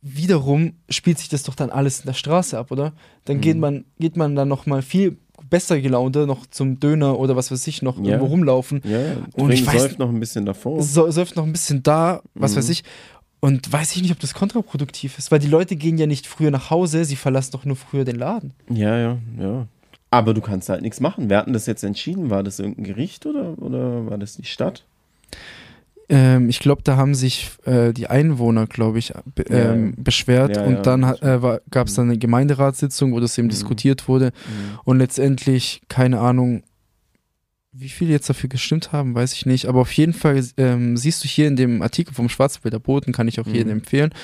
wiederum spielt sich das doch dann alles in der Straße ab, oder? Dann geht Mhm. man, geht man dann noch mal viel besser gelaunter noch zum Döner oder was weiß ich noch Ja. irgendwo rumlaufen. Ja, ja. Und ich Trinken weiß- säuft noch ein bisschen davor. säuft noch ein bisschen da, was Mhm. weiß ich. Und weiß ich nicht, ob das kontraproduktiv ist, weil die Leute gehen ja nicht früher nach Hause, sie verlassen doch nur früher den Laden. Ja, ja, ja. Aber du kannst halt nichts machen. Wer hat denn das jetzt entschieden? War das irgendein Gericht oder, oder war das die Stadt? Ähm, ich glaube, da haben sich äh, die Einwohner, glaube ich, be Ja, ähm, beschwert Ja, und ja, dann äh, gab es dann eine Gemeinderatssitzung, wo das eben Mhm. diskutiert wurde und letztendlich, keine Ahnung, wie viele jetzt dafür gestimmt haben, weiß ich nicht, aber auf jeden Fall ähm, siehst du hier in dem Artikel vom Schwarzwälder Boten, kann ich auch jedem Mhm. empfehlen,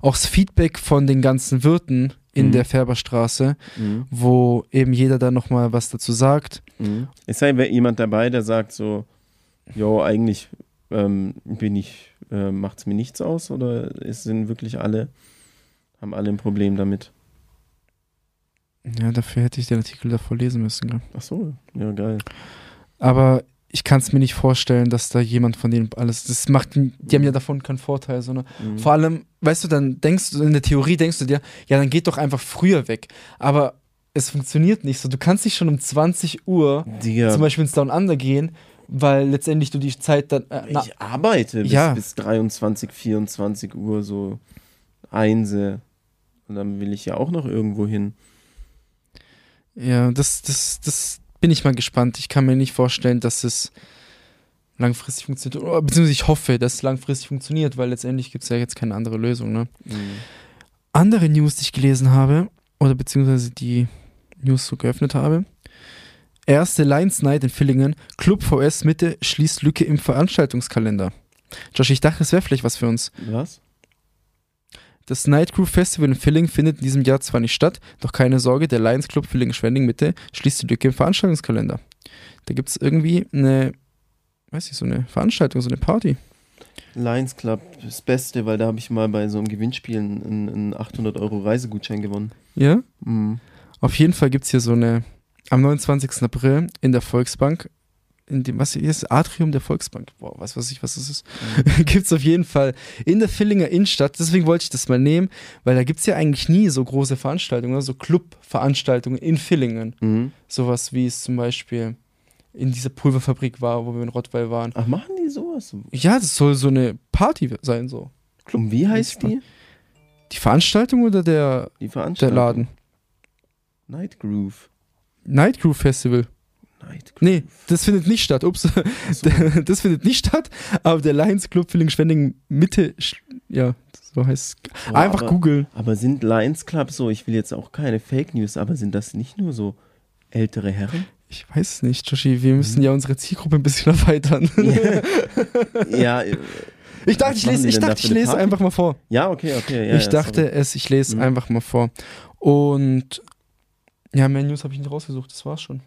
auch das Feedback von den ganzen Wirten in Mhm. der Färberstraße, Mhm. wo eben jeder dann nochmal was dazu sagt. Mhm. Ist da jemand dabei, der sagt so, jo, eigentlich ähm, bin ich, äh, macht's mir nichts aus oder es sind wirklich alle, haben alle ein Problem damit? Ja, dafür hätte ich den Artikel davor lesen müssen. Gell? Ach so, ja, geil. Aber ich kann es mir nicht vorstellen, dass da jemand von denen alles, das macht, die haben ja davon keinen Vorteil, sondern Mhm. vor allem, weißt du, dann denkst du, in der Theorie denkst du dir, ja, dann geht doch einfach früher weg. Aber es funktioniert nicht so. Du kannst nicht schon um 20 Uhr Digga, zum Beispiel ins Down Under gehen weil letztendlich du die Zeit dann. Äh, Ich arbeite bis, Ja. bis 23, 24 Uhr so einse. Und dann will ich ja auch noch irgendwo hin. ja, das, das, das bin ich mal gespannt. Ich kann mir nicht vorstellen, dass es langfristig funktioniert. Oder, beziehungsweise ich hoffe, dass es langfristig funktioniert, weil letztendlich gibt es ja jetzt keine andere Lösung. Ne? Mhm. Andere News, die ich gelesen habe, oder beziehungsweise die News so geöffnet habe. Erste Lions Night in Villingen, Club VS Mitte schließt Lücke im Veranstaltungskalender. Josh, ich dachte, das wäre vielleicht was für uns. Was? Das Night Crew Festival in Villingen findet in diesem Jahr zwar nicht statt, doch keine Sorge, der Lions Club Villingen-Schwenning Mitte schließt die Lücke im Veranstaltungskalender. Da gibt es irgendwie eine, weiß ich, so eine Veranstaltung, so eine Party. Lions Club, das Beste, weil da habe ich mal bei so einem Gewinnspiel einen, einen 800 Euro Reisegutschein gewonnen. Ja? Mhm. Auf jeden Fall gibt es hier so eine, am 29. April in der Volksbank, in dem, was hier ist, Atrium der Volksbank, boah, was weiß ich, was das ist, gibt es auf jeden Fall in der Villinger Innenstadt, deswegen wollte ich das mal nehmen, weil da gibt es ja eigentlich nie so große Veranstaltungen, so Club-Veranstaltungen in Villingen. Mhm. Sowas wie es zum Beispiel in dieser Pulverfabrik war, wo wir in Rottweil waren. Ach, machen die sowas? Ja, das soll so eine Party sein, so. Und wie heißt die? Die Veranstaltung oder der, Die der Veranstaltung? Laden? Night Groove. Night Crew Festival. Night Groove. Nee, das findet nicht statt. Ups. Achso. das findet nicht statt, aber der Lions Club Villingen-Schwenning Mitte, ja, so heißt es. Boah, Einfach aber, googeln. Aber sind Lions Club so, ich will jetzt auch keine Fake News, aber sind das nicht nur so ältere Herren? Ich weiß es nicht, Joshi. Wir Mhm. müssen ja unsere Zielgruppe ein bisschen erweitern. ja, äh, Ich dachte, ich lese, ich dachte, ich lese einfach mal vor. ja, okay, okay. Ja, ich ja, dachte sorry. es, ich lese Mhm. einfach mal vor. Und ja, mehr News habe ich nicht rausgesucht, das war's schon.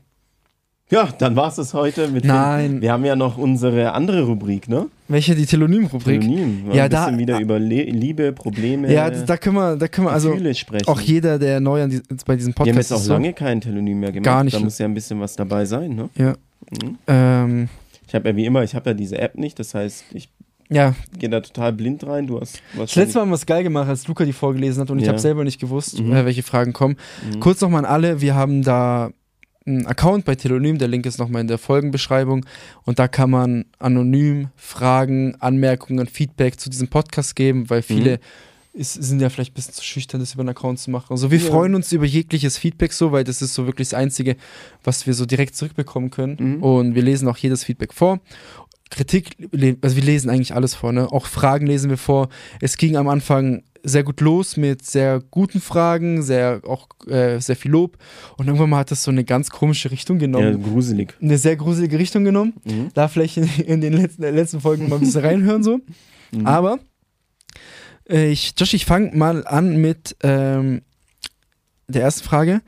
Ja, dann war es das heute mit Nein. Den, wir haben ja noch unsere andere Rubrik, ne? Welche, die Telonym-Rubrik? Telonym. Ja, ein da- bisschen wieder über Le Liebe, Probleme, Ja, da können wir, da können wir, also sprechen. auch jeder, der neu an die, bei diesem wir haben Podcast jetzt auch ist, so, lange kein Telonym mehr gemacht. Gar nicht. Da muss ja ein bisschen was dabei sein, ne? Ja. Mhm. ähm, Ich habe ja wie immer, ich habe ja diese App nicht, das heißt, ich ja, gehe da total blind rein. Du hast das letzte Mal haben wir es geil gemacht, als Luca die vorgelesen hat und ich Ja. habe selber nicht gewusst, Mhm. äh, welche Fragen kommen. Mhm. Kurz nochmal an alle, wir haben da einen Account bei Telonym, der Link ist nochmal in der Folgenbeschreibung und da kann man anonym Fragen, Anmerkungen, Feedback zu diesem Podcast geben, weil viele ist, sind ja vielleicht ein bisschen zu schüchtern, das über einen Account zu machen. Also wir Ja. freuen uns über jegliches Feedback so, weil das ist so wirklich das Einzige, was wir so direkt zurückbekommen können Mhm. und wir lesen auch jedes Feedback vor. Kritik, also wir lesen eigentlich alles vor, ne? Auch Fragen lesen wir vor. Es ging am Anfang sehr gut los mit sehr guten Fragen, sehr auch äh, sehr viel Lob und irgendwann mal hat das so eine ganz komische Richtung ja, genommen, gruselig. eine sehr gruselige Richtung genommen. Mhm. Da vielleicht in, in den letzten, äh, letzten Folgen mal ein bisschen reinhören so. Mhm. Aber äh, ich, Josh, ich fange mal an mit ähm, der ersten Frage.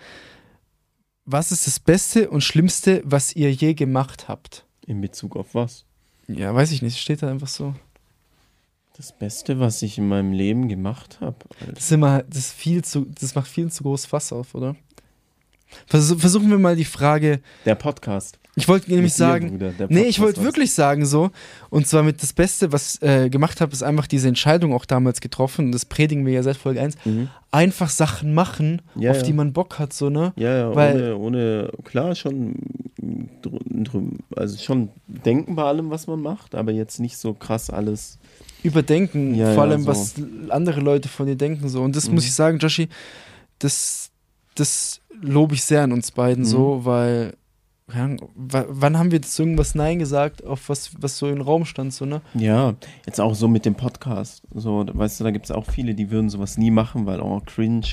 Was ist das Beste und Schlimmste, was ihr je gemacht habt? In Bezug auf was? Ja, weiß ich nicht. Steht da einfach so. Das Beste, was ich in meinem Leben gemacht habe. Das ist immer, das ist viel zu, das macht viel zu groß Fass auf, oder? Versuch, versuchen wir mal die Frage. Der Podcast. Ich wollte nämlich sagen, Bruder, der Nee, ich wollte wirklich sagen so. Und zwar mit das Beste, was ich äh, gemacht habe, ist einfach diese Entscheidung auch damals getroffen. Und das predigen wir ja seit Folge 1. Mhm. Einfach Sachen machen, Ja, auf ja. die man Bock hat, so, ne? Ja, ja, Weil- ohne, ohne, klar, schon, also schon denken bei allem, was man macht, aber jetzt nicht so krass alles. Überdenken, Ja, vor ja, allem, so. was andere Leute von dir denken, so. Und das Mhm. muss ich sagen, Joshi, das, das lobe ich sehr an uns beiden, Mhm. so, weil. wa- wann haben wir jetzt irgendwas Nein gesagt, auf was, was so im Raum stand, so, ne? Ja, jetzt auch so mit dem Podcast. So, weißt du, da gibt es auch viele, die würden sowas nie machen, weil, oh, cringe,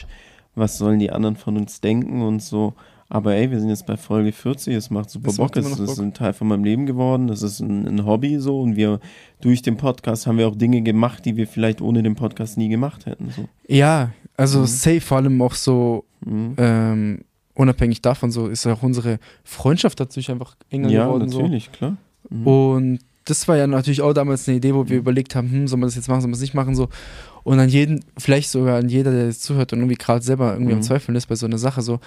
was sollen die anderen von uns denken und so. Aber ey, wir sind jetzt bei Folge 40, es macht super Es Bock, es ist ein Teil von meinem Leben geworden, das ist ein, ein Hobby so und wir durch den Podcast haben wir auch Dinge gemacht, die wir vielleicht ohne den Podcast nie gemacht hätten. So. Ja, also Mhm. safe, vor allem auch so, Mhm. ähm, unabhängig davon, so ist auch unsere Freundschaft dadurch einfach enger Ja, geworden. So. natürlich, klar. Mhm. Und das war ja natürlich auch damals eine Idee, wo wir Mhm. überlegt haben, hm, soll man das jetzt machen, soll man das nicht machen, so. Und an jeden, vielleicht sogar an jeder, der jetzt zuhört und irgendwie gerade selber irgendwie am Mhm. Zweifeln ist bei so einer Sache, so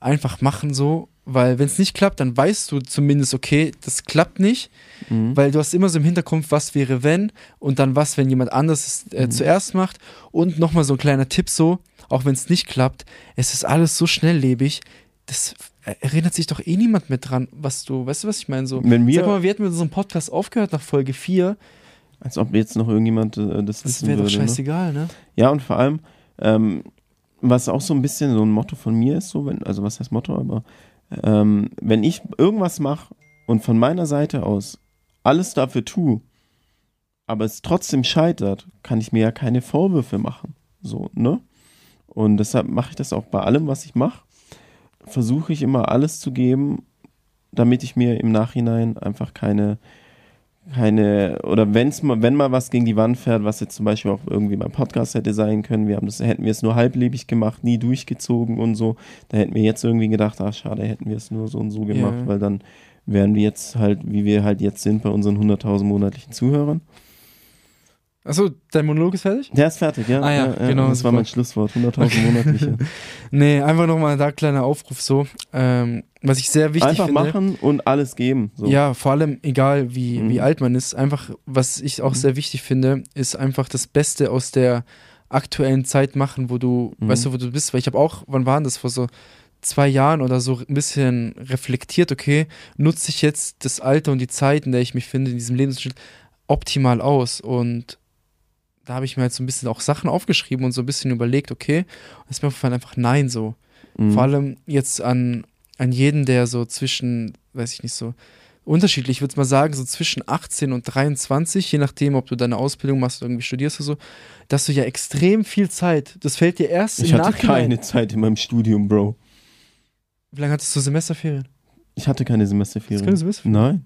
einfach machen so, weil wenn es nicht klappt, dann weißt du zumindest, okay, das klappt nicht, Mhm. weil du hast immer so im Hinterkopf, was wäre wenn und dann was, wenn jemand anderes es äh, Mhm. zuerst macht. Und nochmal so ein kleiner Tipp so, auch wenn es nicht klappt, es ist alles so schnelllebig, das erinnert sich doch eh niemand mehr dran, was du, weißt du, was ich meine? So, Wenn wir, sag mal, wir hätten mit unserem Podcast aufgehört nach Folge 4, als ob jetzt noch irgendjemand äh, das das wissen wäre doch. Ne? scheißegal, ne? Ja, und vor allem, ähm, was auch so ein bisschen so ein Motto von mir ist, so, wenn, also was heißt Motto, aber ähm, wenn ich irgendwas mache und von meiner Seite aus alles dafür tue, aber es trotzdem scheitert, kann ich mir ja keine Vorwürfe machen. So, ne? Und deshalb mache ich das auch bei allem, was ich mache. Versuche ich immer alles zu geben, damit ich mir im Nachhinein einfach keine, keine, oder wenn's mal, wenn mal was gegen die Wand fährt, was jetzt zum Beispiel auch irgendwie beim Podcast hätte sein können, wir haben das, hätten wir es nur halblebig gemacht, nie durchgezogen und so, da hätten wir jetzt irgendwie gedacht, ach schade, hätten wir es nur so und so gemacht, Ja. weil dann wären wir jetzt halt, wie wir halt jetzt sind bei unseren 100.000 monatlichen Zuhörern. Achso, dein Monolog ist fertig? Der ist fertig, ja. Ah ja, genau, Das war super. mein Schlusswort, 100.000 monatliche. Nee, einfach nochmal da kleiner Aufruf so. Ähm, was ich sehr wichtig Einfach finde. machen und alles geben. So. Ja, vor allem egal wie, Mhm. wie alt man ist, einfach, was ich auch Mhm. sehr wichtig finde, ist einfach das Beste aus der aktuellen Zeit machen, wo du, Mhm. weißt du, wo du bist, weil ich habe auch, wann waren das, vor so zwei Jahren oder so ein bisschen reflektiert, okay, nutze ich jetzt das Alter und die Zeit, in der ich mich finde, in diesem Lebensschritt, optimal aus und da habe ich mir halt so ein bisschen auch Sachen aufgeschrieben und so ein bisschen überlegt, okay, und es ist mir aufgefallen, einfach nein so. Mhm. Vor allem jetzt an, an jeden, der so zwischen, weiß ich nicht, so unterschiedlich, ich würde mal sagen, so zwischen 18 und 23, je nachdem, ob du deine Ausbildung machst oder irgendwie studierst oder so, dass du ja extrem viel Zeit, das fällt dir erst Ich hatte Nachhinein. keine Zeit in meinem Studium, Bro. Wie lange hattest du Semesterferien? Ich hatte keine Hast Semesterferien. keine Semesterferien? Nein,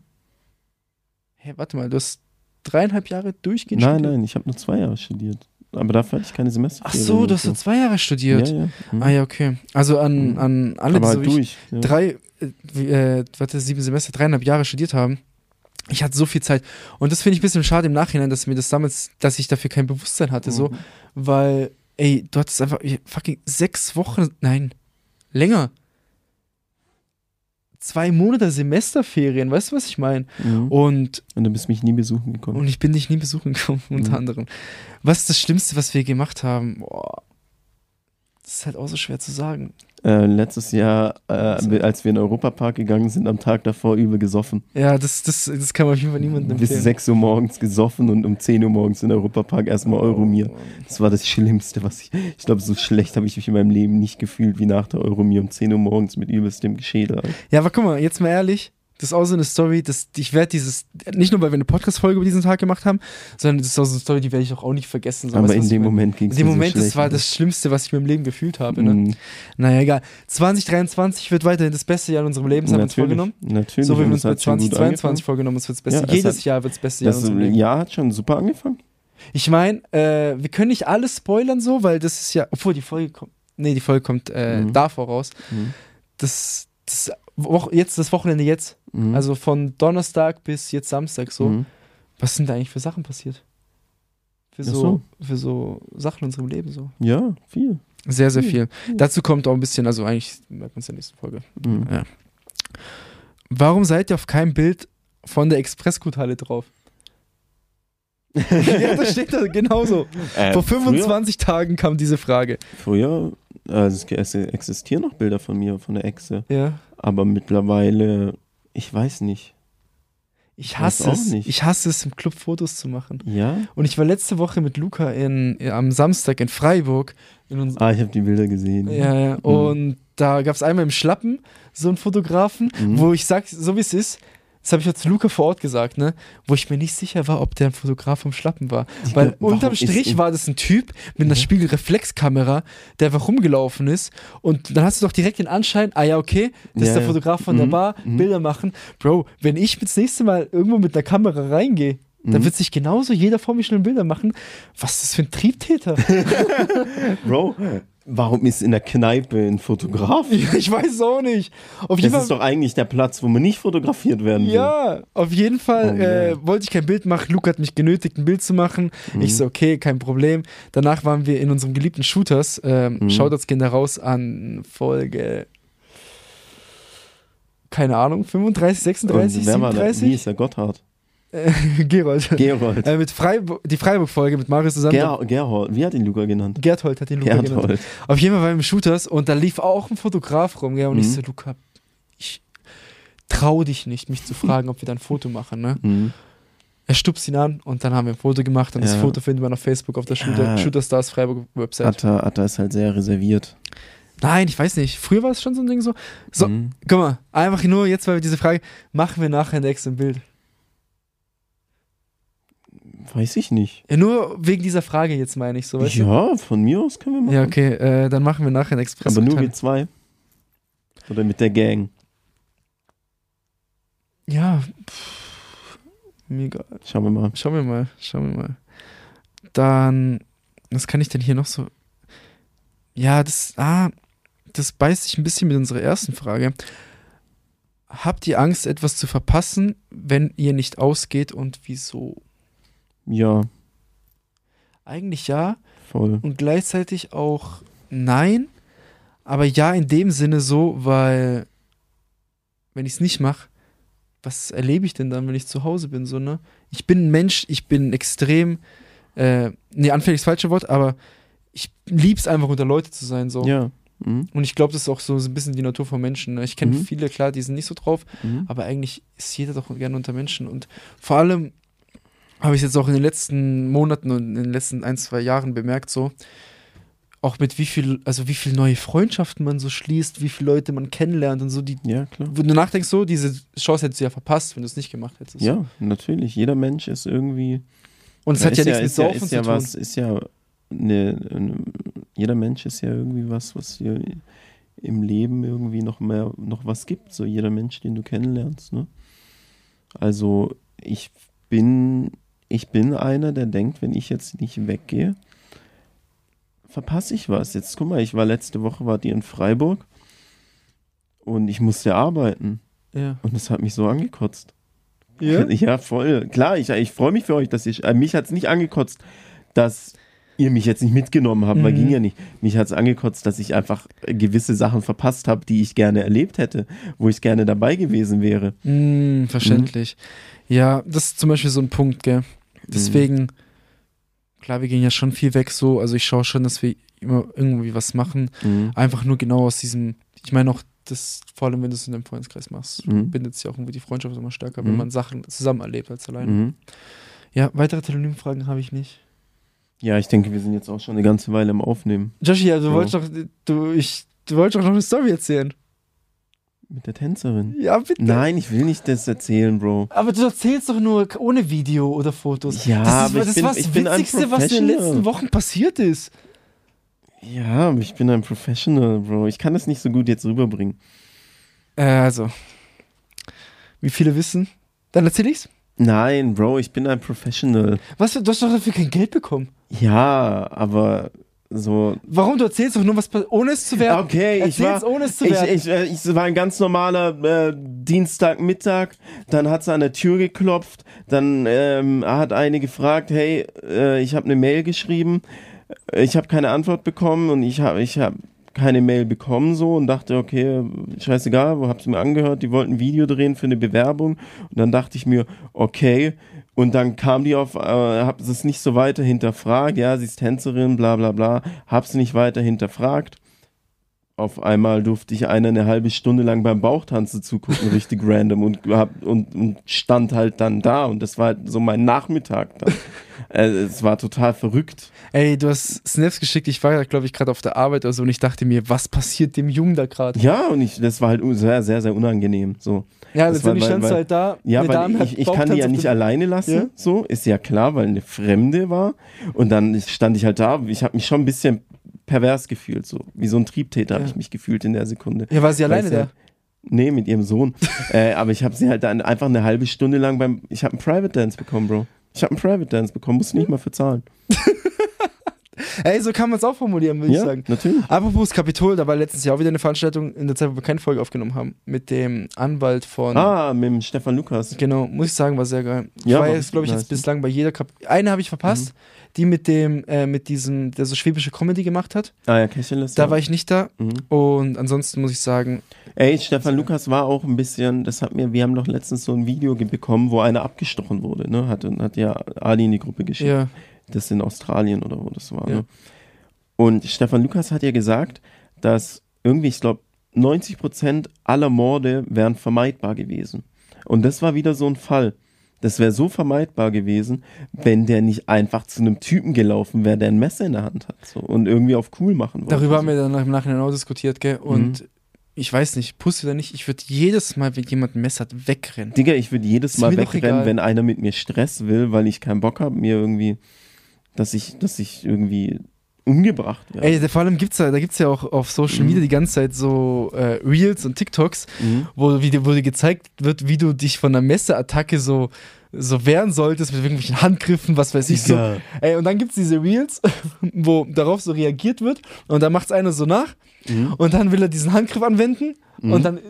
Hä, warte mal, du hast dreieinhalb Jahre durchgehend nein, studiert? nein, ich habe nur zwei Jahre studiert. Aber dafür hatte ich keine Ach Semesterferien. so, du hast nur zwei Jahre studiert. Ja, ja. Mhm. Ah ja, okay. Also an, Mhm. an alle, die halt so durch. Ja. drei, äh, äh, warte, sieben Semester, dreieinhalb Jahre studiert haben. Ich hatte so viel Zeit. Und das finde ich ein bisschen schade im Nachhinein, dass mir das damals, dass ich dafür kein Bewusstsein hatte, so, Mhm. weil, ey, du hattest einfach fucking sechs Wochen, nein, länger. Zwei Monate Semesterferien, weißt du, was ich meine? Mhm. Und, Und du bist mich nie besuchen gekommen. und ich bin dich nie besuchen gekommen, unter Mhm. anderem. Was ist das Schlimmste, was wir gemacht haben? Boah. Das ist halt auch so schwer zu sagen. Äh, letztes Jahr, äh, als wir in den Europapark gegangen sind, am Tag davor übel gesoffen. Ja, das, das, das kann man auf jeden Fall niemandem Bis empfehlen. 6 Uhr morgens gesoffen und um 10 Uhr morgens in den Europapark erstmal Euromir. Das war das Schlimmste, was ich. Ich glaube, so schlecht habe ich mich in meinem Leben nicht gefühlt wie nach der Euromir um 10 Uhr morgens mit übelstem Geschädel. Ja, aber guck mal, jetzt mal ehrlich, das ist auch so eine Story, das, ich werde dieses, nicht nur weil wir eine Podcast-Folge über diesen Tag gemacht haben, sondern das ist auch so eine Story, die werde ich auch, auch nicht vergessen. So, Aber in dem? Moment ging es In dem mir Moment, so das war Alter. das Schlimmste, was ich in meinem Leben gefühlt habe. Ne? Mhm. Naja, egal. 2023 wird weiterhin das beste Jahr in unserem Leben, haben wir uns vorgenommen. natürlich. So wie wir uns bei gut 2022 angefangen. vorgenommen, es wird das Beste. Ja, es Jedes hat- Jahr wird das beste Jahr in Das unserem Leben. Jahr hat schon super angefangen. Ich meine, äh, wir können nicht alles spoilern so, weil das ist ja, obwohl die Folge kommt, nee, die Folge kommt äh, Mhm. davor raus. Mhm. Das, das jetzt, das Wochenende jetzt, Mhm. also von Donnerstag bis jetzt Samstag so. Mhm. Was sind da eigentlich für Sachen passiert? Für so, so. für so Sachen in unserem Leben so. Ja, viel. Sehr, sehr Hm. viel. Dazu kommt auch ein bisschen, also eigentlich merkt man es in der nächsten Folge. Mhm. Ja. Warum seid ihr auf keinem Bild von der Expressguthalle drauf? ja, das steht da genauso. Äh, Vor 25 Tagen kam diese Frage. Früher, früher also es existieren noch Bilder von mir, von der Echse. Ja. Aber mittlerweile, ich weiß nicht. Ich hasse es. nicht. Ich hasse es, im Club Fotos zu machen. Ja? Und ich war letzte Woche mit Luca in, am Samstag in Freiburg. In Ah, ich habe die Bilder gesehen. ja, ja. Und da gab es einmal im Schlappen so einen Fotografen, Mhm. wo ich sag, so wie es ist, das habe ich ja zu Luca vor Ort gesagt, ne? Wo ich mir nicht sicher war, ob der ein Fotograf vom Schlappen war. Digga, Weil unterm ist Strich war das ein Typ mit einer Mhm. Spiegelreflexkamera, der einfach rumgelaufen ist. Und dann hast du doch direkt den Anschein, ah ja, okay, das ist Ja, der ja. Fotograf von der Mhm, Bar, mhm. Bilder machen. Bro, wenn ich das nächste Mal irgendwo mit einer Kamera reingehe, dann Mhm. wird sich genauso jeder vor mir schnell Bilder machen. Was ist das für ein Triebtäter? Bro, warum ist in der Kneipe ein Fotograf? ich weiß auch nicht. Auf Das ist doch eigentlich der Platz, wo man nicht fotografiert werden will. Ja, auf jeden Fall Oh, äh, wollte ich kein Bild machen. Luke hat mich genötigt, ein Bild zu machen. Mhm. Ich so, okay, kein Problem. Danach waren wir in unserem geliebten Shooters. Ähm, Mhm. Shoutouts gehen da raus an Folge, keine Ahnung, 35, 36, Und wer war da? Wie 37? ist der Gotthard? Äh, Gerold. Gerold. äh, mit Freiburg, die Freiburg-Folge mit Marius zusammen. Ger Gerhold. Wie hat ihn Luca genannt? Gerthold hat den Luca genannt. Gerhold. Auf jeden Fall wir im Shooters und da lief auch ein Fotograf rum, gell? Und ich Mhm. so, Luca, ich trau dich nicht, mich zu fragen, ob wir da ein Foto machen, ne? Mhm. Er stupst ihn an und dann haben wir ein Foto gemacht und das Ja. Foto findet man auf Facebook auf der Shooter, Ja. Shooter Stars Freiburg Website. Atta, Atta ist halt sehr reserviert. Nein, ich weiß nicht. Früher war es schon so ein Ding so. So, Mhm. guck mal, einfach nur jetzt, weil wir diese Frage, machen wir nachher ein extra Bild. Weiß ich nicht. Ja, nur wegen dieser Frage jetzt meine ich so, weißt du? Ja, von mir aus können wir machen. Ja, okay, äh, dann machen wir nachher ein Express. Aber nur wir zwei. Oder mit der Gang. Ja, pff, mir egal. Schauen wir mal. Schauen wir mal, schauen wir mal. Dann, was kann ich denn hier noch so? Ja, das, ah, das beißt sich ein bisschen mit unserer ersten Frage. Habt ihr Angst, etwas zu verpassen, wenn ihr nicht ausgeht und wieso? Ja, Eigentlich ja voll. und gleichzeitig auch nein, aber ja in dem Sinne so, weil wenn ich es nicht mache, was erlebe ich denn dann, wenn ich zu Hause bin, so, ne? Ich bin ein Mensch, ich bin extrem, äh, nee, anfällig ist das falsche Wort, aber ich lieb's einfach unter Leute zu sein, so. Ja. Mhm. Und ich glaube, das ist auch so ein bisschen die Natur von Menschen. Ne? Ich kenne Mhm. viele, klar, die sind nicht so drauf, Mhm. aber eigentlich ist jeder doch gerne unter Menschen. Und vor allem habe ich jetzt auch in den letzten Monaten und in den letzten ein, zwei Jahren bemerkt, so, auch mit wie viel, also wie viel neue Freundschaften man so schließt, wie viele Leute man kennenlernt und so, die, Ja, klar. wenn du nachdenkst, so, diese Chance hättest du ja verpasst, wenn du es nicht gemacht hättest. Ja, natürlich. Jeder Mensch ist irgendwie. Und es Ja, hat ja ist nichts mit ja, Saufen ist zu ja tun. was, ist ja eine, eine, jeder Mensch ist ja irgendwie was, was dir im Leben irgendwie noch mehr, noch was gibt. So jeder Mensch, den du kennenlernst. Ne? Also ich bin, ich bin einer, der denkt, wenn ich jetzt nicht weggehe, verpasse ich was. Jetzt guck mal, ich war letzte Woche, war die in Freiburg und ich musste arbeiten Ja. und das hat mich so angekotzt. Ja? Ja, voll. Klar, ich, ich freue mich für euch, dass ihr. Äh, mich hat es nicht angekotzt, dass ihr mich jetzt nicht mitgenommen habt, weil Mhm. ging ja nicht. Mich hat es angekotzt, dass ich einfach äh, gewisse Sachen verpasst habe, die ich gerne erlebt hätte, wo ich gerne dabei gewesen wäre. Mm, verständlich. Ja, das ist zum Beispiel so ein Punkt, gell. Deswegen, klar, wir gehen ja schon viel weg so. Also ich schaue schon, dass wir immer irgendwie was machen. Mhm. Einfach nur genau aus diesem, ich meine auch, das, vor allem wenn du es in deinem Freundeskreis machst, Mhm. bindet sich auch irgendwie die Freundschaft immer stärker, wenn Mhm. man Sachen zusammen erlebt als alleine. Mhm. Ja, weitere Telonym-Fragen habe ich nicht. Ja, ich denke, wir sind jetzt auch schon eine ganze Weile im Aufnehmen. Joshi, ja, du So. wolltest doch, du, ich, du wolltest doch noch eine Story erzählen. Mit der Tänzerin. Ja, bitte. Nein, ich will nicht das erzählen, Bro. Aber du erzählst doch nur ohne Video oder Fotos. Ja, das ist, aber ich das bin- war das ich Witzigste, was in den letzten Wochen passiert ist. Ja, aber ich bin ein Professional, Bro. Ich kann das nicht so gut jetzt rüberbringen. Äh, also, wie viele wissen? Dann erzähl ich's. Nein, Bro, ich bin ein Professional. Was, du hast doch dafür kein Geld bekommen. Ja, aber so. Warum? Du erzählst doch nur was, ohne es zu werten. Okay, ich Erzähl's, war. ohne es zu Ich, werten. ich, äh, ich war ein ganz normaler äh, Dienstagmittag, dann hat sie an der Tür geklopft, dann ähm, hat eine gefragt, hey, äh, ich habe eine Mail geschrieben, ich habe keine Antwort bekommen und ich habe ich hab keine Mail bekommen so und dachte, okay, scheißegal, wo hab's mir angehört, die wollten ein Video drehen für eine Bewerbung und dann dachte ich mir, okay, und dann kam die auf, äh, hab es nicht so weiter hinterfragt, ja, sie ist Tänzerin, bla bla bla, hab's nicht weiter hinterfragt. Auf einmal durfte ich einer eine halbe Stunde lang beim Bauchtanzen zugucken, richtig random und, hab, und, und stand halt dann da und das war halt so mein Nachmittag dann. äh, es war total verrückt. Ey, du hast Snaps geschickt. Ich war, glaube ich, gerade auf der Arbeit oder so und ich dachte mir, was passiert dem Jungen da gerade? Ja, und ich, das war halt sehr, sehr, sehr unangenehm. So. Ja, Das letztendlich standst du halt da. Ja, weil ich, ich kann die ja nicht alleine lassen, Ja. so, ist ja klar, weil eine Fremde war. Und dann stand ich halt da, ich habe mich schon ein bisschen pervers gefühlt, so. Wie so ein Triebtäter habe Ja. ich mich gefühlt in der Sekunde. Ja, war sie alleine da? Nee, mit ihrem Sohn. äh, aber ich habe sie halt dann einfach eine halbe Stunde lang beim. Ich habe einen Private Dance bekommen, Bro. Ich habe einen Private Dance bekommen, musste nicht mal für zahlen. Ey, so kann man es auch formulieren, würde ich Ja, sagen. natürlich. Apropos Kapitol, da war letztes Jahr auch wieder eine Veranstaltung, in der Zeit, wo wir keine Folge aufgenommen haben, mit dem Anwalt von. Ah, mit dem Stefan Lukas. Genau, muss ich sagen, war sehr geil. Ich Ja, war war jetzt, glaube ich, jetzt bislang bei jeder Kap Eine habe ich verpasst, die mit dem, äh, mit diesem, der so schwäbische Comedy gemacht hat. Ah ja, Kesseles. Da ja. war ich nicht da. Mhm. Und ansonsten muss ich sagen, Ey, Stefan Lukas war auch ein bisschen, das hat mir, wir haben doch letztens so ein Video bekommen, wo einer abgestochen wurde, ne? Hat, hat ja Ali in die Gruppe geschickt. ja, Das in Australien oder wo das war, Ja. ne? Und Stefan Lukas hat ja gesagt, dass irgendwie, ich glaube, 90% aller Morde wären vermeidbar gewesen. Und das war wieder so ein Fall. Das wäre so vermeidbar gewesen, wenn der nicht einfach zu einem Typen gelaufen wäre, der ein Messer in der Hand hat so, und irgendwie auf cool machen wollte. Darüber haben wir dann im Nachhinein auch diskutiert, gell? Und Mhm. ich weiß nicht, Pussy oder nicht, ich würde jedes Mal, wenn jemand ein Messer hat, wegrennen. Digga, ich würde jedes Mal wegrennen, wenn einer mit mir Stress will, weil ich keinen Bock habe, mir irgendwie, dass ich, dass ich irgendwie umgebracht werde. Ey, vor allem gibt's ja, da gibt's ja auch auf Social Mhm. Media die ganze Zeit so äh, Reels und TikToks, Mhm. wo, wie, dir- wo dir gezeigt wird, wie du dich von einer Messerattacke so, so wehren solltest mit irgendwelchen Handgriffen, was weiß ich so. Digga. Ey, und dann gibt's diese Reels, wo darauf so reagiert wird und dann macht's einer so nach Mhm. und dann will er diesen Handgriff anwenden Mhm. und dann Ist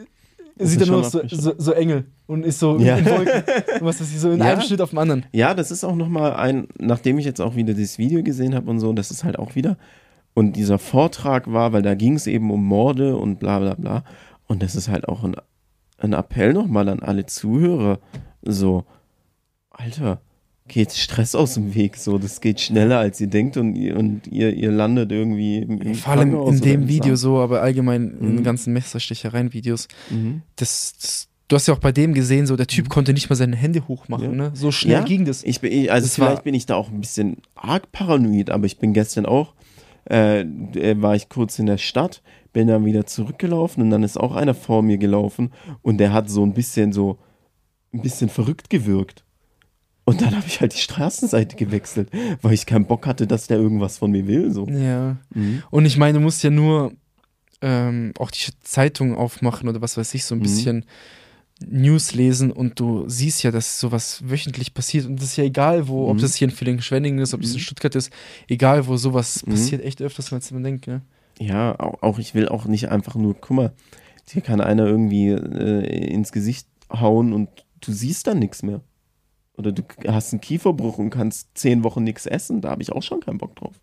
sieht er nur noch so, so, so Engel und ist so Ja. in Wolken. Und was ich, so in Ja. einem Schnitt auf dem anderen. Ja, das ist auch nochmal ein, nachdem ich jetzt auch wieder dieses Video gesehen habe und so, das ist halt auch wieder. Und dieser Vortrag war, weil da ging es eben um Morde und bla bla bla. Und das ist halt auch ein, ein Appell nochmal an alle Zuhörer. So, Alter, geht Stress aus dem Weg. So, das geht schneller als ihr denkt und ihr, und ihr, ihr landet irgendwie im, im Vor allem in dem Video so, aber allgemein in den Mhm. ganzen Messerstichereien-Videos. Mhm. Das, das, du hast ja auch bei dem gesehen, so der Typ konnte nicht mal seine Hände hochmachen, Ja. ne? So schnell Ja. ging das. Ich bin, also Das vielleicht war- bin ich da auch ein bisschen arg paranoid, aber ich bin gestern auch, äh, äh, war ich kurz in der Stadt, bin dann wieder zurückgelaufen und dann ist auch einer vor mir gelaufen und der hat so ein bisschen so, ein bisschen verrückt gewirkt. Und dann habe ich halt die Straßenseite gewechselt, weil ich keinen Bock hatte, dass der irgendwas von mir will. So. Ja. Mhm. Und ich meine, du musst ja nur ähm, auch die Zeitung aufmachen oder was weiß ich, so ein Mhm. bisschen News lesen und du siehst ja, dass sowas wöchentlich passiert und das ist ja egal, wo, ob Mhm. das hier in Villingen-Schwenningen ist, ob das in Mhm. Stuttgart ist, egal wo sowas Mhm. passiert, echt öfters, als man denkt, ne? Ja, auch, auch ich will auch nicht einfach nur, guck mal, dir kann einer irgendwie äh, ins Gesicht hauen und du siehst dann nichts mehr. Oder du hast einen Kieferbruch und kannst zehn Wochen nichts essen, da habe ich auch schon keinen Bock drauf.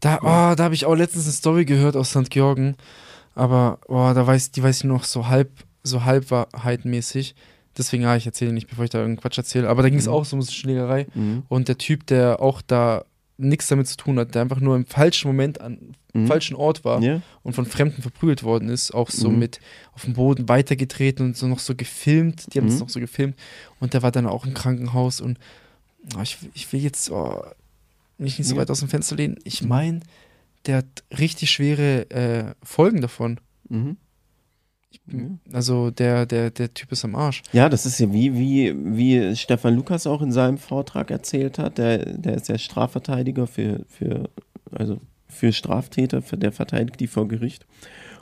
Da, oh, da habe ich auch letztens eine Story gehört aus St. Georgen, aber oh, da weiß, die weiß ich noch so halb, so halbwahrheitmäßig. Deswegen, ja, ich erzähle nicht, bevor ich da irgendeinen Quatsch erzähle. Aber da ging es Mhm. auch so um so Schlägerei. Mhm. Und der Typ, der auch da nichts damit zu tun hat, der einfach nur im falschen Moment an Mhm. falschen Ort war Ja, und von Fremden verprügelt worden ist, auch so Mhm. mit auf dem Boden weitergetreten und so noch so gefilmt. Die haben es Mhm. noch so gefilmt. Und der war dann auch im Krankenhaus und oh, ich, ich will jetzt oh, mich nicht so weit aus dem Fenster lehnen. Ich meine, der hat richtig schwere äh, Folgen davon. Mhm. Also der, der, der Typ ist am Arsch. ja, das ist ja wie, wie, wie Stefan Lukas auch in seinem Vortrag erzählt hat. Der, der ist ja Strafverteidiger für, für, also für Straftäter, für der verteidigt die vor Gericht.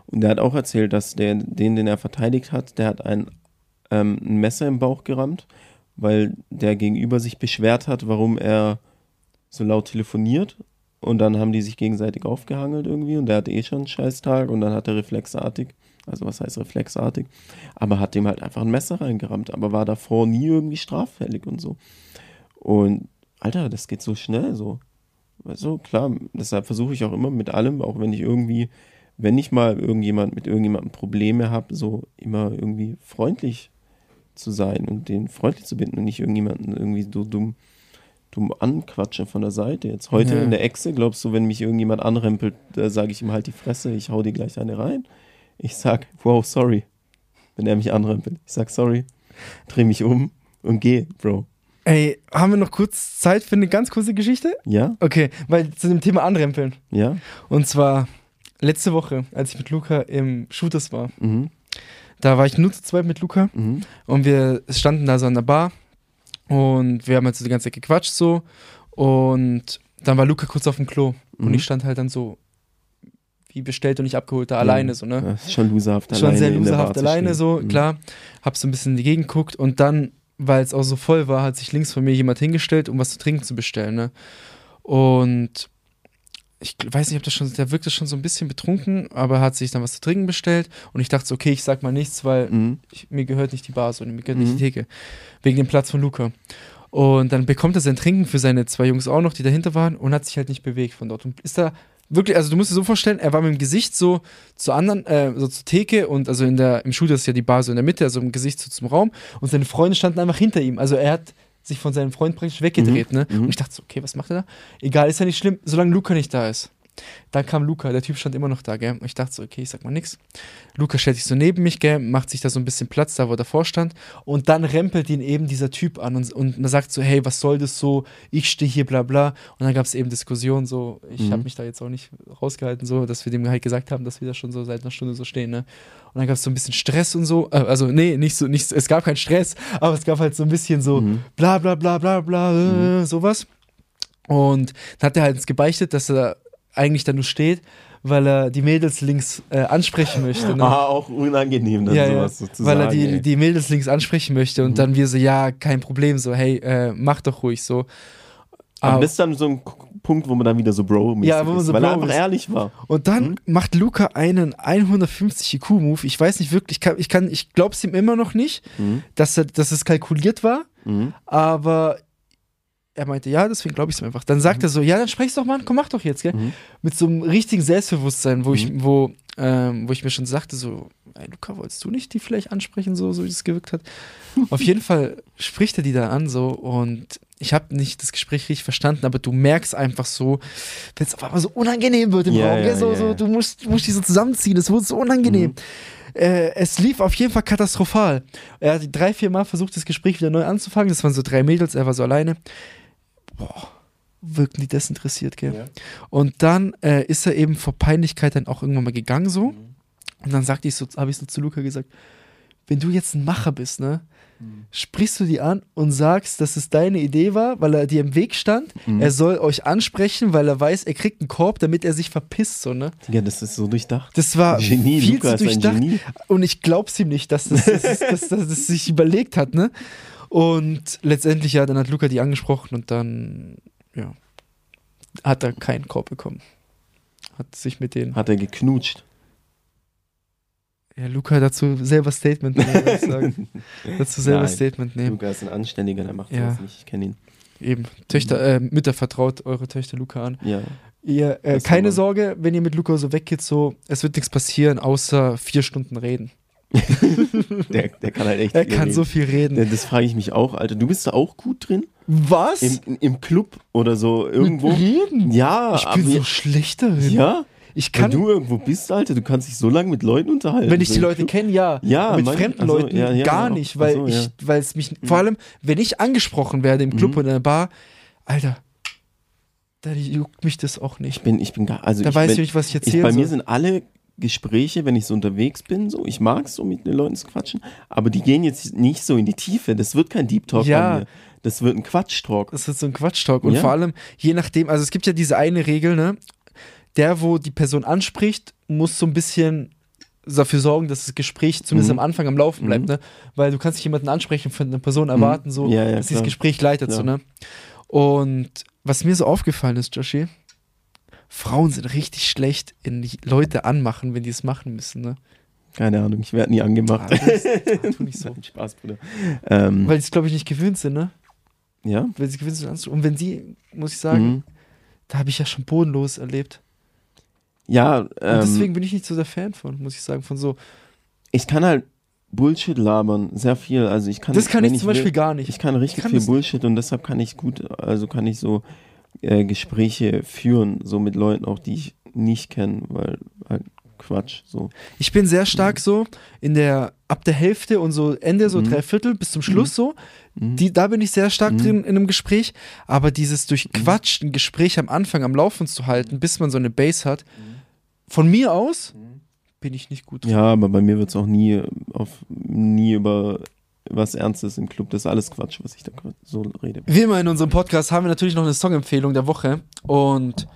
Und der hat auch erzählt, dass der, den, den er verteidigt hat, der hat ein, ähm, ein Messer im Bauch gerammt, weil der Gegenüber sich beschwert hat, warum er so laut telefoniert. Und dann haben die sich gegenseitig aufgehangelt irgendwie und der hatte eh schon einen Scheißtag und dann hat er reflexartig, also was heißt reflexartig, aber hat dem halt einfach ein Messer reingerammt, aber war davor nie irgendwie straffällig und so. Und Alter, das geht so schnell so. Du, klar, deshalb versuche ich auch immer mit allem, auch wenn ich irgendwie, wenn ich mal irgendjemand mit irgendjemandem Probleme habe, so immer irgendwie freundlich zu sein und den freundlich zu binden und nicht irgendjemanden irgendwie so dumm, dumm anquatschen von der Seite. Jetzt heute Ja. in der Echse, glaubst du, wenn mich irgendjemand anrempelt, da sage ich ihm halt die Fresse, ich hau dir gleich eine rein. Ich sag, wow, sorry, wenn er mich anrempelt. Ich sag sorry, dreh mich um und geh, Bro. Ey, haben wir noch kurz Zeit für eine ganz kurze Geschichte? Ja? Okay, weil zu dem Thema Anrempeln. Ja? Und zwar letzte Woche, als ich mit Luca im Shooters war. Mhm. Da war ich nur zu zweit mit Luca Mhm. und wir standen da so an der Bar und wir haben halt so die ganze Zeit gequatscht so und dann war Luca kurz auf dem Klo und Mhm. ich stand halt dann so wie bestellt und nicht abgeholt da alleine so, ne? Das ist schon loserhaft Schon alleine sehr in der loserhaft alleine so, Mhm. klar. Hab so ein bisschen in die Gegend geguckt und dann, weil es auch so voll war, hat sich links von mir jemand hingestellt, um was zu trinken zu bestellen, ne? Und ich weiß nicht, ob das schon, der wirkte schon so ein bisschen betrunken, aber hat sich dann was zu trinken bestellt und ich dachte so, okay, ich sag mal nichts, weil Mhm. ich, mir gehört nicht die Bar so, mir gehört Mhm. nicht die Theke. Wegen dem Platz von Luca. Und dann bekommt er sein Trinken für seine zwei Jungs auch noch, die dahinter waren und hat sich halt nicht bewegt von dort. Und ist da wirklich, also du musst dir so vorstellen, er war mit dem Gesicht so zur anderen, äh, so zur Theke und also in der, im Shooter ist ja die Bar so in der Mitte, also im Gesicht so zum Raum und seine Freunde standen einfach hinter ihm. Also er hat sich von seinem Freund praktisch weggedreht, ne? Mhm. Und ich dachte so, okay, was macht er da? Egal, ist ja nicht schlimm, solange Luca nicht da ist. Dann kam Luca, der Typ stand immer noch da, gell? Und ich dachte so, okay, ich sag mal nix. Luca stellt sich so neben mich, gell? Macht sich da so ein bisschen Platz, da wo er davor stand. Und dann rempelt ihn eben dieser Typ an und, und man sagt so, hey, was soll das so? Ich stehe hier, bla bla. Und dann gab es eben Diskussionen, so, ich Mhm. habe mich da jetzt auch nicht rausgehalten, so, dass wir dem halt gesagt haben, dass wir da schon so seit einer Stunde so stehen, ne? Und dann gab es so ein bisschen Stress und so. Äh, also, nee, nicht so, nicht, es gab keinen Stress, aber es gab halt so ein bisschen so Mhm. bla bla bla bla bla, äh, sowas. Und dann hat er halt gebeichtet, dass er eigentlich da nur steht, weil er die Mädels links äh, ansprechen möchte. Ne? Ah, auch unangenehm, dann ja, ja, sowas so zu weil er die, ey. die Mädels links ansprechen möchte und Mhm. dann wir so, ja, kein Problem, so, hey, äh, mach doch ruhig so. Aber Aber- das ist dann so ein Punkt, wo man dann wieder so bro Ja, wo man ist, so weil er Bro einfach ist. ehrlich war. Und dann Mhm. macht Luca einen 150 IQ-Move. Ich weiß nicht wirklich, ich kann, ich, kann, ich glaube es ihm immer noch nicht, Mhm. dass, er, dass es kalkuliert war, Mhm. aber er meinte, ja, deswegen glaube ich es ihm einfach. Dann sagt er so, ja, dann sprech's doch mal an, komm, mach doch jetzt, gell? Mhm. Mit so einem richtigen Selbstbewusstsein, wo, ich, Mhm. wo, ähm, wo ich mir schon sagte, so, ey, Luca, wolltest du nicht die vielleicht ansprechen, so, so wie es gewirkt hat? Auf jeden Fall spricht er die da an, so, und ich habe nicht das Gespräch richtig verstanden, aber du merkst einfach so, wenn es auf einmal so unangenehm wird im Ja, Raum, gell? So, ja, so, du musst, musst die so zusammenziehen, es wurde so unangenehm. Mhm. Äh, es lief auf jeden Fall katastrophal. Er hat drei, vier Mal versucht, das Gespräch wieder neu anzufangen. Das waren so drei Mädels, er war so alleine. Boah, wirken die desinteressiert, gell? Ja. Und dann äh, ist er eben vor Peinlichkeit dann auch irgendwann mal gegangen so. Mhm. Und dann sagte ich so, habe ich so zu Luca gesagt, wenn du jetzt ein Macher bist, ne, Mhm. sprichst du die an und sagst, dass es deine Idee war, weil er dir im Weg stand. Mhm. Er soll euch ansprechen, weil er weiß, er kriegt einen Korb, damit er sich verpisst, so, ne? Ja, das ist so durchdacht. Das war Genie, viel Luca zu ist ein durchdacht. Genie. Und ich glaub's ihm nicht, dass das, dass, das, dass, dass das sich überlegt hat, ne? Und letztendlich, ja, dann hat Luca die angesprochen und dann, ja, hat er keinen Korb bekommen. Hat sich mit denen. Hat er geknutscht. Ja, Luca dazu selber Statement nehmen, würde ich sagen. dazu selber Nein. Statement nehmen. Luca ist ein Anständiger, der macht Ja. sowas nicht. Ich kenne ihn. Eben. Töchter, äh, Mütter vertraut eure Töchter Luca an. Ja. Ihr, äh, keine. Sorge, wenn ihr mit Luca so weggeht, so, es wird nichts passieren, außer vier Stunden reden. Der, der kann halt echt Er kann reden. so viel reden. Ja, Das frage ich mich auch, Alter. Du bist da auch gut drin? Was? Im, Im Club oder so irgendwo? Mit reden? Ja, ich bin so schlecht darin. Ja? Ich Wenn kann, du irgendwo bist, Alter, du kannst dich so lange mit Leuten unterhalten. wenn ich die Leute kenne, ja. Ja, Aber mit manche- fremden also, Leuten ja, ja, gar ja. nicht, weil so, ich, weil es mich, vor allem, wenn ich angesprochen werde im Club Mhm. oder in der Bar, Alter, da juckt mich das auch nicht. Ich bin, ich bin gar, also Da ich, weiß wenn, ich nicht, was ich erzählen bei mir sind alle Gespräche, wenn ich so unterwegs bin, so, ich mag es so mit den Leuten zu quatschen, aber die gehen jetzt nicht so in die Tiefe. Das wird kein Deep Talk Ja. bei mir. Das wird ein Quatsch-Talk. Das ist so ein Quatschtalk. Und Ja. vor allem, je nachdem, also es gibt ja diese eine Regel, ne? Der, wo die Person anspricht, muss so ein bisschen dafür sorgen, dass das Gespräch zumindest Mhm. am Anfang am Laufen bleibt, Mhm. ne? Weil du kannst nicht jemanden ansprechen von einer Person erwarten, so, Ja, dass dieses klar. Gespräch leitet, so, ne? Und was mir so aufgefallen ist, Joshi, Frauen sind richtig schlecht in Leute anmachen, wenn die es machen müssen, ne? Keine Ahnung, ich werde nie angemacht. Ah, das- das tu nicht so. Spaß, Bruder. Ähm, Weil sie es, glaube ich, nicht gewöhnt sind, ne? ja. Weil sie gewöhnt sind. Und wenn sie, muss ich sagen, Mhm. da habe ich ja schon bodenlos erlebt. Ja, Und ähm, deswegen bin ich nicht so der Fan von, muss ich sagen, von so. ich kann halt Bullshit labern, sehr viel. Also ich kann, Das kann wenn ich zum Beispiel will, gar nicht. Ich kann richtig kann viel Bullshit und deshalb kann ich gut, also kann ich so äh, Gespräche führen, so mit Leuten auch, die ich nicht kenne, weil halt Quatsch, so. Ich bin sehr stark so in der, ab der Hälfte und so Ende, so Mhm. drei Viertel bis zum Schluss so. Mhm. Die, da bin ich sehr stark Mhm. drin in einem Gespräch. Aber dieses durch Quatsch ein Gespräch am Anfang am Laufen zu halten, bis man so eine Base hat, von mir aus bin ich nicht gut drin. Ja, aber bei mir wird es auch nie auf nie über was Ernstes im Club. Das ist alles Quatsch, was ich da so rede. Wie immer in unserem Podcast haben wir natürlich noch eine Songempfehlung der Woche. Und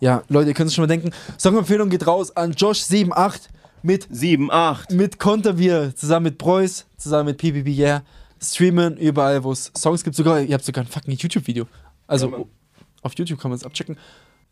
ja, Leute, ihr könnt es schon mal denken. Songempfehlung geht raus an Josh78 mit, 7, 8. mit Konterbier, zusammen mit Preuß, zusammen mit PPP Yeah. Streamen überall, wo es Songs gibt. Sogar, ihr habt sogar ein fucking YouTube-Video. Also Ja, auf YouTube kann man es abchecken.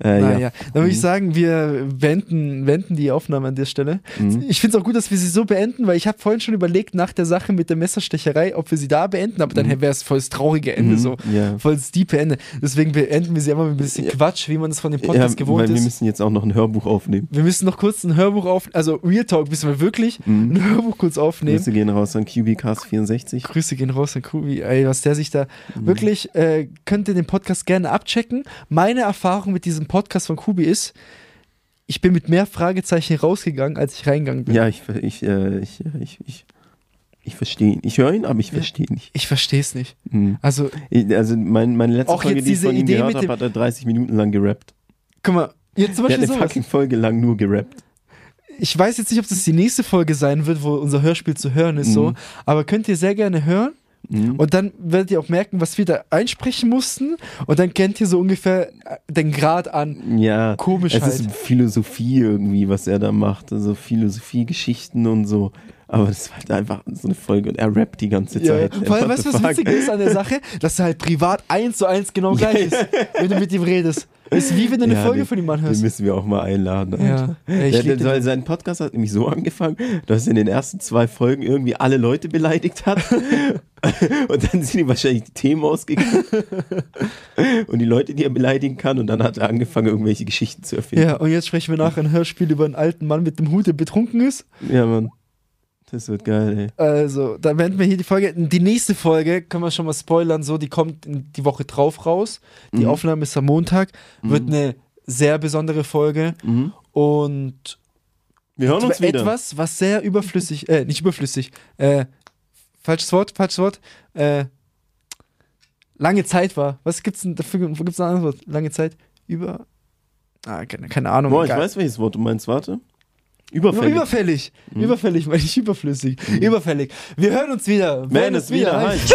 Äh, naja, ja. dann würde ich Mhm. sagen, wir beenden, beenden die Aufnahme an der Stelle. Mhm. Ich finde es auch gut, dass wir sie so beenden, weil ich habe vorhin schon überlegt, nach der Sache mit der Messerstecherei, ob wir sie da beenden, aber dann Mhm. wäre es voll das traurige Ende Mhm. so. Ja. Voll das diepe Ende. Deswegen beenden wir sie einfach mit ein bisschen Ja. Quatsch, wie man es von dem Podcast ja, gewohnt weil wir ist. müssen jetzt auch noch ein Hörbuch aufnehmen. Wir müssen noch kurz ein Hörbuch auf, also Real Talk müssen wir wirklich Mhm. ein Hörbuch kurz aufnehmen. Grüße gehen raus an QBcast64. Grüße gehen raus an Kubi, ey, was der sich da wirklich, äh, könnt ihr den Podcast gerne abchecken. Meine Erfahrung mit diesem Podcast von Kubi ist, ich bin mit mehr Fragezeichen rausgegangen, als ich reingegangen bin. Ja, ich, ich, äh, ich, äh, ich, ich, ich verstehe ihn. Ich höre ihn, aber ich verstehe ihn nicht. Ich verstehe es nicht. Mhm. Also, Ich- Also mein, meine letzte Auch Folge, die ich von ihm Idee gehört habe, hat er 30 Minuten lang gerappt. guck mal, jetzt zum Der hat Beispiel eine sowas. fucking Folge lang nur gerappt. Ich weiß jetzt nicht, ob das die nächste Folge sein wird, wo unser Hörspiel zu hören ist, so, Mhm. aber könnt ihr sehr gerne hören. Mhm. Und dann werdet ihr auch merken, was wir da einsprechen mussten. Und dann kennt ihr so ungefähr äh, den Grad an Ja, Komischheit. es ist Philosophie irgendwie, was er da macht. Also Philosophie-Geschichten und so. Aber das war halt einfach so eine Folge und er rappt die ganze Ja, ja. Zeit. Vor allem, weißt du, was witzig ist an der Sache? Dass er halt privat eins zu eins genau Ja, gleich ist, wenn du mit ihm redest. Ist wie wenn du eine Ja, Folge den- von ihm Den anhörst. müssen wir auch mal einladen. Ja, ich Der, weil den. sein Podcast hat nämlich so angefangen, dass er in den ersten zwei Folgen irgendwie alle Leute beleidigt hat. und dann sind ihm wahrscheinlich die Themen ausgegangen. und die Leute, die er beleidigen kann. Und dann hat er angefangen, irgendwelche Geschichten zu erfinden. Ja, und jetzt sprechen wir nachher ein Hörspiel über einen alten Mann mit dem Hut, der betrunken ist. ja Mann. Das wird geil, ey. Also, dann beenden wir hier die Folge. Die nächste Folge, können wir schon mal spoilern, so, die kommt in die Woche drauf raus. Die Mhm. Aufnahme ist am Montag. Wird eine sehr besondere Folge. Mhm. Und Wir hören uns wieder. etwas, was sehr überflüssig, äh, nicht überflüssig, äh, falsches Wort, falsches Wort, äh, lange Zeit war. Was gibt's denn dafür, wo gibt's ein anderes Wort? Lange Zeit? Über, ah, keine, keine Ahnung. Boah, ich weiß, welches Wort du meinst. Warte. Über- Überfällig. Überfällig. Mhm. Überfällig, meine ich überflüssig. Überfällig. Wir hören uns wieder, Wenn es wieder heißt. heißt.